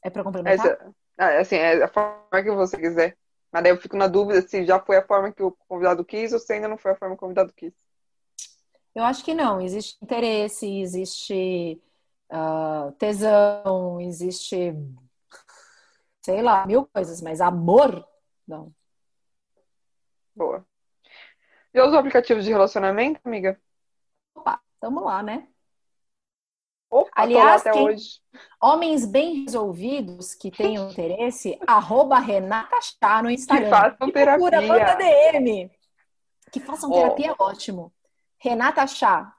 É pra complementar? Essa, ah, assim, é a forma que você quiser. Mas daí eu fico na dúvida se já foi a forma que o convidado quis ou se ainda não foi a forma que o convidado quis. Eu acho que não. Existe interesse, existe ah, tesão, existe, sei lá, mil coisas, mas amor, não. Boa. Já usou aplicativos de relacionamento, amiga? Opa, tamo lá, né? Opa, Aliás, até quem- hoje. Homens bem resolvidos que tenham [laughs] interesse, arroba Renata Chá no Instagram. Que façam procura, manda terapia. DM. Que façam Ó. terapia ótimo. Renata Chá.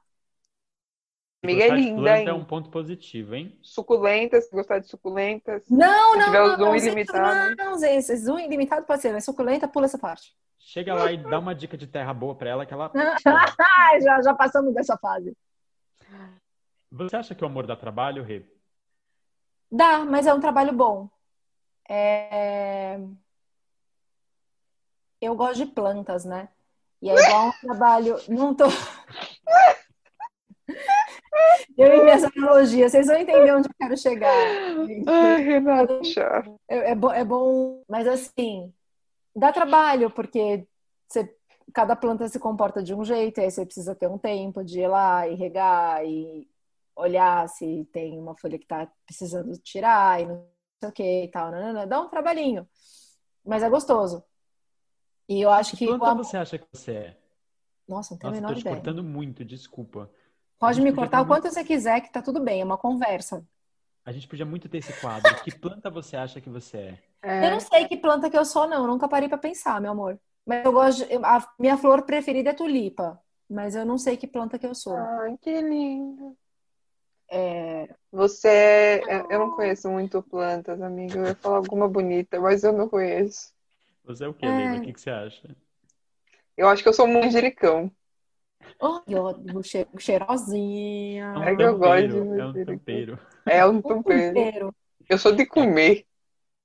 Amiga é linda, planta hein? é um ponto positivo, hein? Suculentas, se gostar de suculentas. Não, Se não, tiver o não, Zoom não, ilimitado. Não, esse Zoom ilimitado pode ser, mas suculenta, pula essa parte. Chega lá e dá uma dica de terra boa pra ela que ela. [laughs] Já, já passamos dessa fase. Você acha que o amor dá trabalho, Rê? Dá, mas é um trabalho bom. É... Eu gosto de plantas, né? E é igual um trabalho. Não tô. [laughs] Eu e minhas analogias, vocês vão entender onde eu quero chegar. Ai, Renata. É, é bom, é bom, mas assim, dá trabalho, porque você- cada planta se comporta de um jeito, e aí você precisa ter um tempo de ir lá e regar e olhar se tem uma folha que tá precisando tirar e não sei o que e tal. nanana. Dá um trabalhinho, mas é gostoso. E eu acho Que que. o planta amor- você acha que você é? Nossa, não tenho a Nossa, menor tô te ideia. cortando muito, desculpa. Pode me cortar o quanto você quiser, que tá tudo bem, é uma conversa. A gente podia muito ter esse quadro. Que planta você acha que você é? É. Eu não sei que planta que eu sou, não. Nunca parei pra pensar, meu amor. Mas eu gosto. de- A minha flor preferida é tulipa. Mas eu não sei que planta que eu sou. Ai, que lindo. É, Você é... Eu não conheço muito plantas, amiga. Eu ia falar alguma bonita, mas eu não conheço. Você é o quê, É. O que, que você acha? Eu acho que eu sou um manjericão. Ai, ó, che- cheirosinha. É um É que eu gosto de É um tampeiro. É um Um tempero. tempero. Eu sou de comer.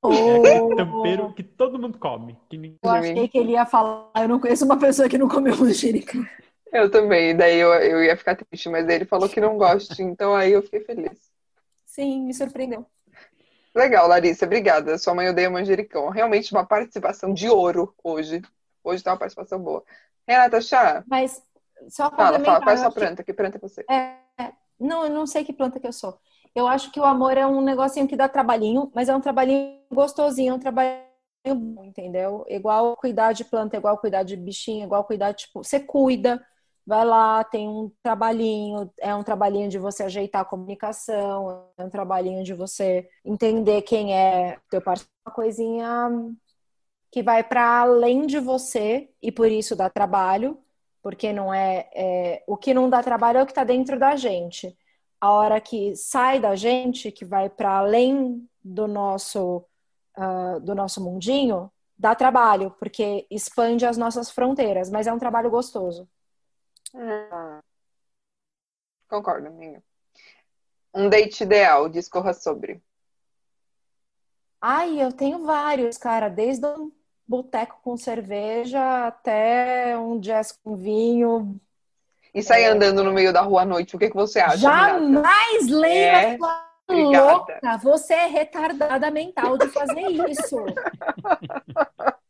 Oh, É tampeiro que todo mundo come. Que ninguém... eu achei que ele ia falar. Eu não conheço uma pessoa que não comeu manjericão. Eu também. Daí eu, eu ia ficar triste, mas ele falou que não gosta. Então aí eu fiquei feliz. Sim, me surpreendeu. Legal, Larissa. Obrigada. Sua mãe odeia manjericão. Realmente uma participação de ouro hoje. Hoje tá uma participação boa. Renata Chá, Mas só fala, fala. Qual é a sua planta? Que planta é você? É, não, eu não sei que planta que eu sou. Eu acho que o amor é um negocinho que dá trabalhinho, mas é um trabalhinho gostosinho, é um trabalhinho bom, entendeu? Igual cuidar de planta, igual cuidar de bichinho, igual cuidar, tipo, você cuida, vai lá, tem um trabalhinho, é um trabalhinho de você ajeitar a comunicação, é um trabalhinho de você entender quem é teu parceiro, uma coisinha que vai para além de você e por isso dá trabalho, porque não é, é o que não dá trabalho é o que está dentro da gente. A hora que sai da gente, que vai para além do nosso uh, do nosso mundinho, dá trabalho, porque expande as nossas fronteiras, mas é um trabalho gostoso. Hum. Concordo, amiga. Um date ideal, discorra sobre. Ai, eu tenho vários, cara, desde um boteco com cerveja até um jazz com vinho. E sair é... andando no meio da rua à noite, o que, que você acha? Jamais, Leila! É... Louca, você é retardada mental de fazer isso. [laughs]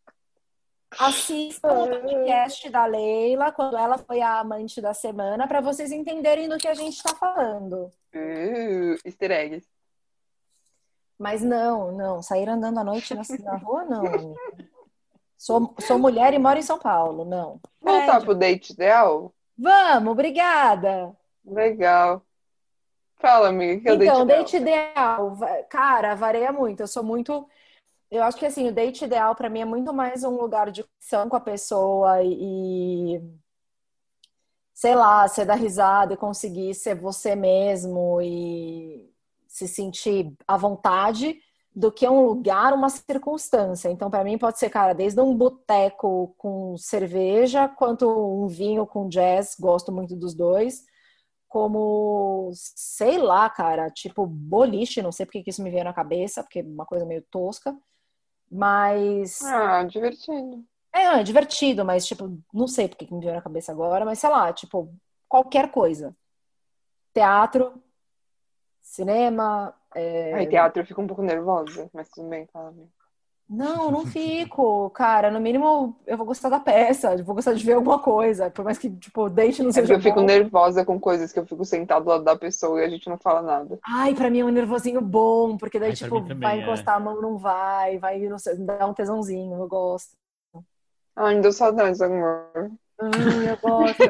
Assista o podcast da Leila, quando ela foi a amante da semana, para vocês entenderem do que a gente está falando. Uh, easter eggs. Mas não, não. Sair andando à noite na, na rua, não, amiga. Sou, sou mulher e moro em São Paulo, não. Voltar pro date ideal? Vamos, obrigada. Legal. Fala, amiga, que é o então, date, date ideal? ideal, cara, varia muito. Eu sou muito eu acho que assim, o date ideal para mim é muito mais um lugar de conexão com a pessoa e, sei lá, você dar risada e conseguir ser você mesmo e se sentir à vontade do que um lugar, uma circunstância. Então, para mim pode ser, cara, desde um boteco com cerveja, quanto um vinho com jazz, gosto muito dos dois, como, sei lá, cara, tipo boliche, não sei porque que isso me veio na cabeça, porque é uma coisa meio tosca. Mas. Ah, divertido. É, é divertido, mas, tipo, não sei porque que me veio na cabeça agora, mas sei lá, tipo, qualquer coisa. Teatro, cinema. É... Ai, teatro eu fico um pouco nervosa, mas tudo bem, fala. Não, não fico. Cara, no mínimo eu vou gostar da peça, vou gostar de ver alguma coisa. Por mais que, tipo, deixe não seja. É eu fico bom. nervosa com coisas que eu fico sentado do lado da pessoa e a gente não fala nada. Ai, pra mim é um nervosinho bom, porque daí, Ai, tipo, vai é. encostar a mão, não vai, vai, não sei, dá um tesãozinho, eu gosto. Ai, me deu saudades, amor. Hum, eu gosto.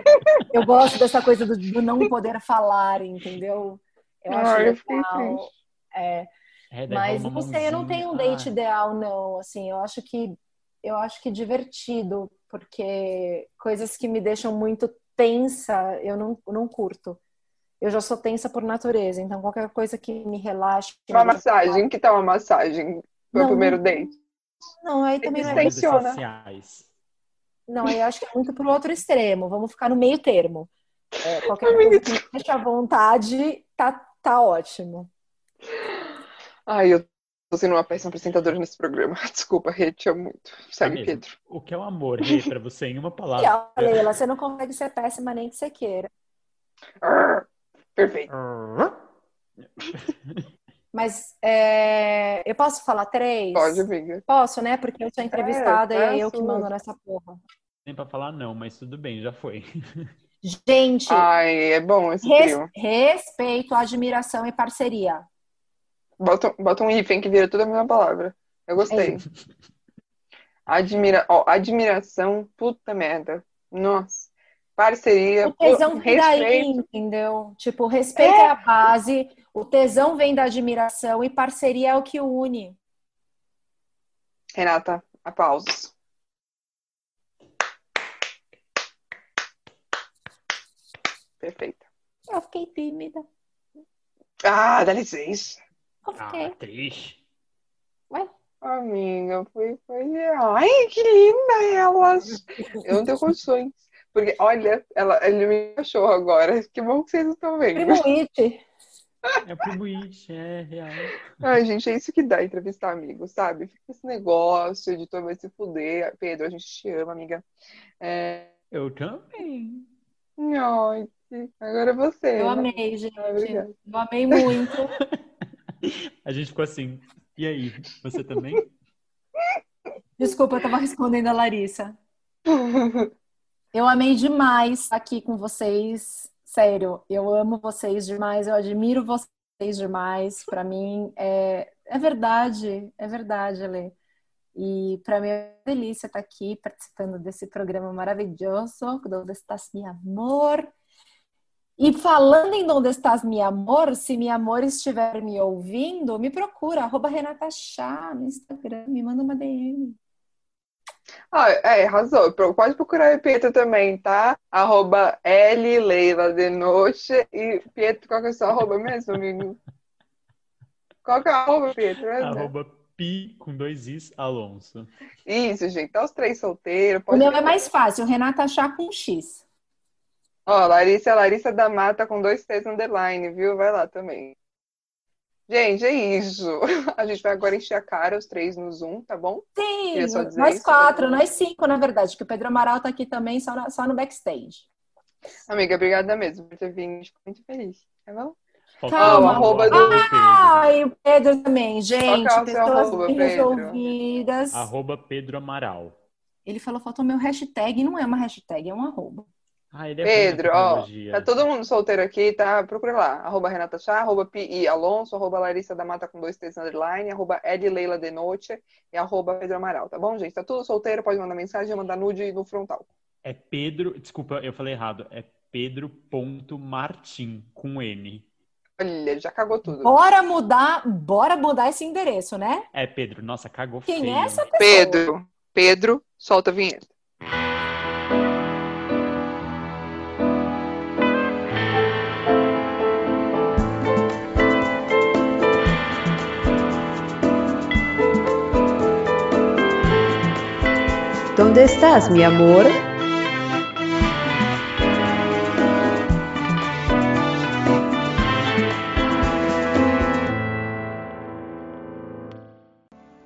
eu gosto dessa coisa do, do, não poder falar, entendeu? Eu acho Ai, legal. Eu é. É, Mas não sei, eu não tenho um date ah. ideal, não. Assim, eu acho que eu acho que divertido, porque coisas que me deixam muito tensa, eu não, não curto. Eu já sou tensa por natureza, então qualquer coisa que me relaxe. Uma me massagem, que tal uma massagem no primeiro date? Não, aí também não é funciona. Não, aí eu acho que é muito pro outro extremo. Vamos ficar no meio termo. É, qualquer coisa que me deixe à vontade, tá, tá ótimo. Ai, eu tô sendo uma péssima apresentadora nesse programa. [laughs] Desculpa, Rê, te amo muito. Segue, é Pedro. O que é o amor, Rê, pra você em uma [laughs] palavra? Leila, você não consegue ser péssima nem que você queira. Perfeito. [laughs] Mas é... eu posso falar três? Pode, amiga. Posso, né? Porque eu sou entrevistada é, e é eu que mando nessa porra. Nem pra falar não, mas tudo bem, já foi. Gente. Ai, é bom esse res... Respeito, admiração e parceria. Bota, bota um hífen que vira toda a mesma palavra. Eu gostei. É Admira, ó, admiração, puta merda. Nossa. Parceria. O tesão vem daí, entendeu? Tipo, respeito é. é a base, o tesão vem da admiração e parceria é o que une. Renata, aplausos. Perfeita. Eu fiquei tímida. Ah, dá licença. Okay. Ah, triste. Ué? Amiga, foi, foi. Ai, que linda elas! Eu não tenho condições. Porque, olha, ela, ele me achou agora. Que bom que vocês estão vendo. Primo It. É primo It, é real. Ai, gente, é isso que dá entrevistar amigos, sabe? Fica esse negócio, o editor vai se fuder. Pedro, a gente te ama, amiga. É... Eu também. Ai, agora é você. Eu né? amei, gente. Eu amei muito. [laughs] A gente ficou assim, e aí, você também? Desculpa, eu tava respondendo a Larissa. Eu amei demais aqui com vocês. Sério, eu amo vocês demais, eu admiro vocês demais. Para mim é, é verdade, é verdade, Ale. E para mim é uma delícia estar aqui participando desse programa maravilhoso, Onde Estás Mi Amor? E falando em Onde Estás Mi Amor, se Mi Amor estiver me ouvindo, me procura, arroba Renata Chá no Instagram, me manda uma DM. Ah, é, arrasou. Pode procurar o Pietro também, tá? Arroba L Leila de Noite. E Pietro, qual que é o seu arroba mesmo, amigo? Qual que é o arroba, Pietro? Arroba Pi com dois Is Alonso. Isso, gente. Tá os três solteiros. O meu é mais fácil, Renata Chá com X. Ó, Larissa, Larissa da Mata com dois T's underline, viu? Vai lá também. Gente, é isso. [laughs] A gente vai agora encher a cara, os três no Zoom, tá bom? Sim, nós isso, quatro, tá nós cinco, na verdade, que o Pedro Amaral tá aqui também, só no, só no backstage. Amiga, obrigada mesmo por ter vindo. Fico muito feliz, tá bom? Calma. Ah, arroba do ah, e o Pedro também, gente. Qual é pessoas arroba, bem resolvidas. Arroba Pedro Amaral. Ele falou, faltou meu hashtag, não é uma hashtag, é um arroba. Ah, é Pedro, ó, tá todo mundo solteiro aqui, tá? Procura lá, arroba Renata Chá, arroba Pi Alonso, arroba Larissa da Mata com dois T's underline, arroba Ed Leila de Noite e arroba Pedro Amaral, tá bom, gente? Tá tudo solteiro, pode mandar mensagem, mandar nude no frontal. É Pedro, desculpa, eu falei errado, é Pedro.martim, com N. Olha, já cagou tudo. Bora mudar, bora mudar esse endereço, né? É Pedro, nossa, cagou Quem feio. é essa pessoa? Pedro, Pedro, solta a vinheta. ¿Dónde estás, mi amor?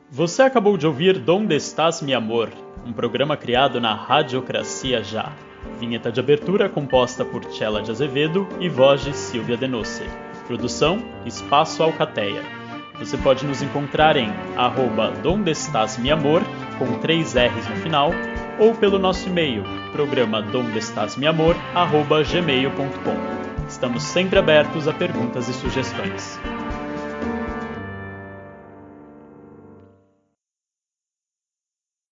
Você acabou de ouvir Donde Estás, Mi Amor, um programa criado na Radiocracia Já. Vinheta de abertura composta por Tchela de Azevedo e voz de Silvia Denose. Produção Espaço Alcateia. Você pode nos encontrar em arroba Amor com três R's no final, ou pelo nosso e-mail, programa dondestasmiamor.gmail.com. Estamos sempre abertos a perguntas e sugestões.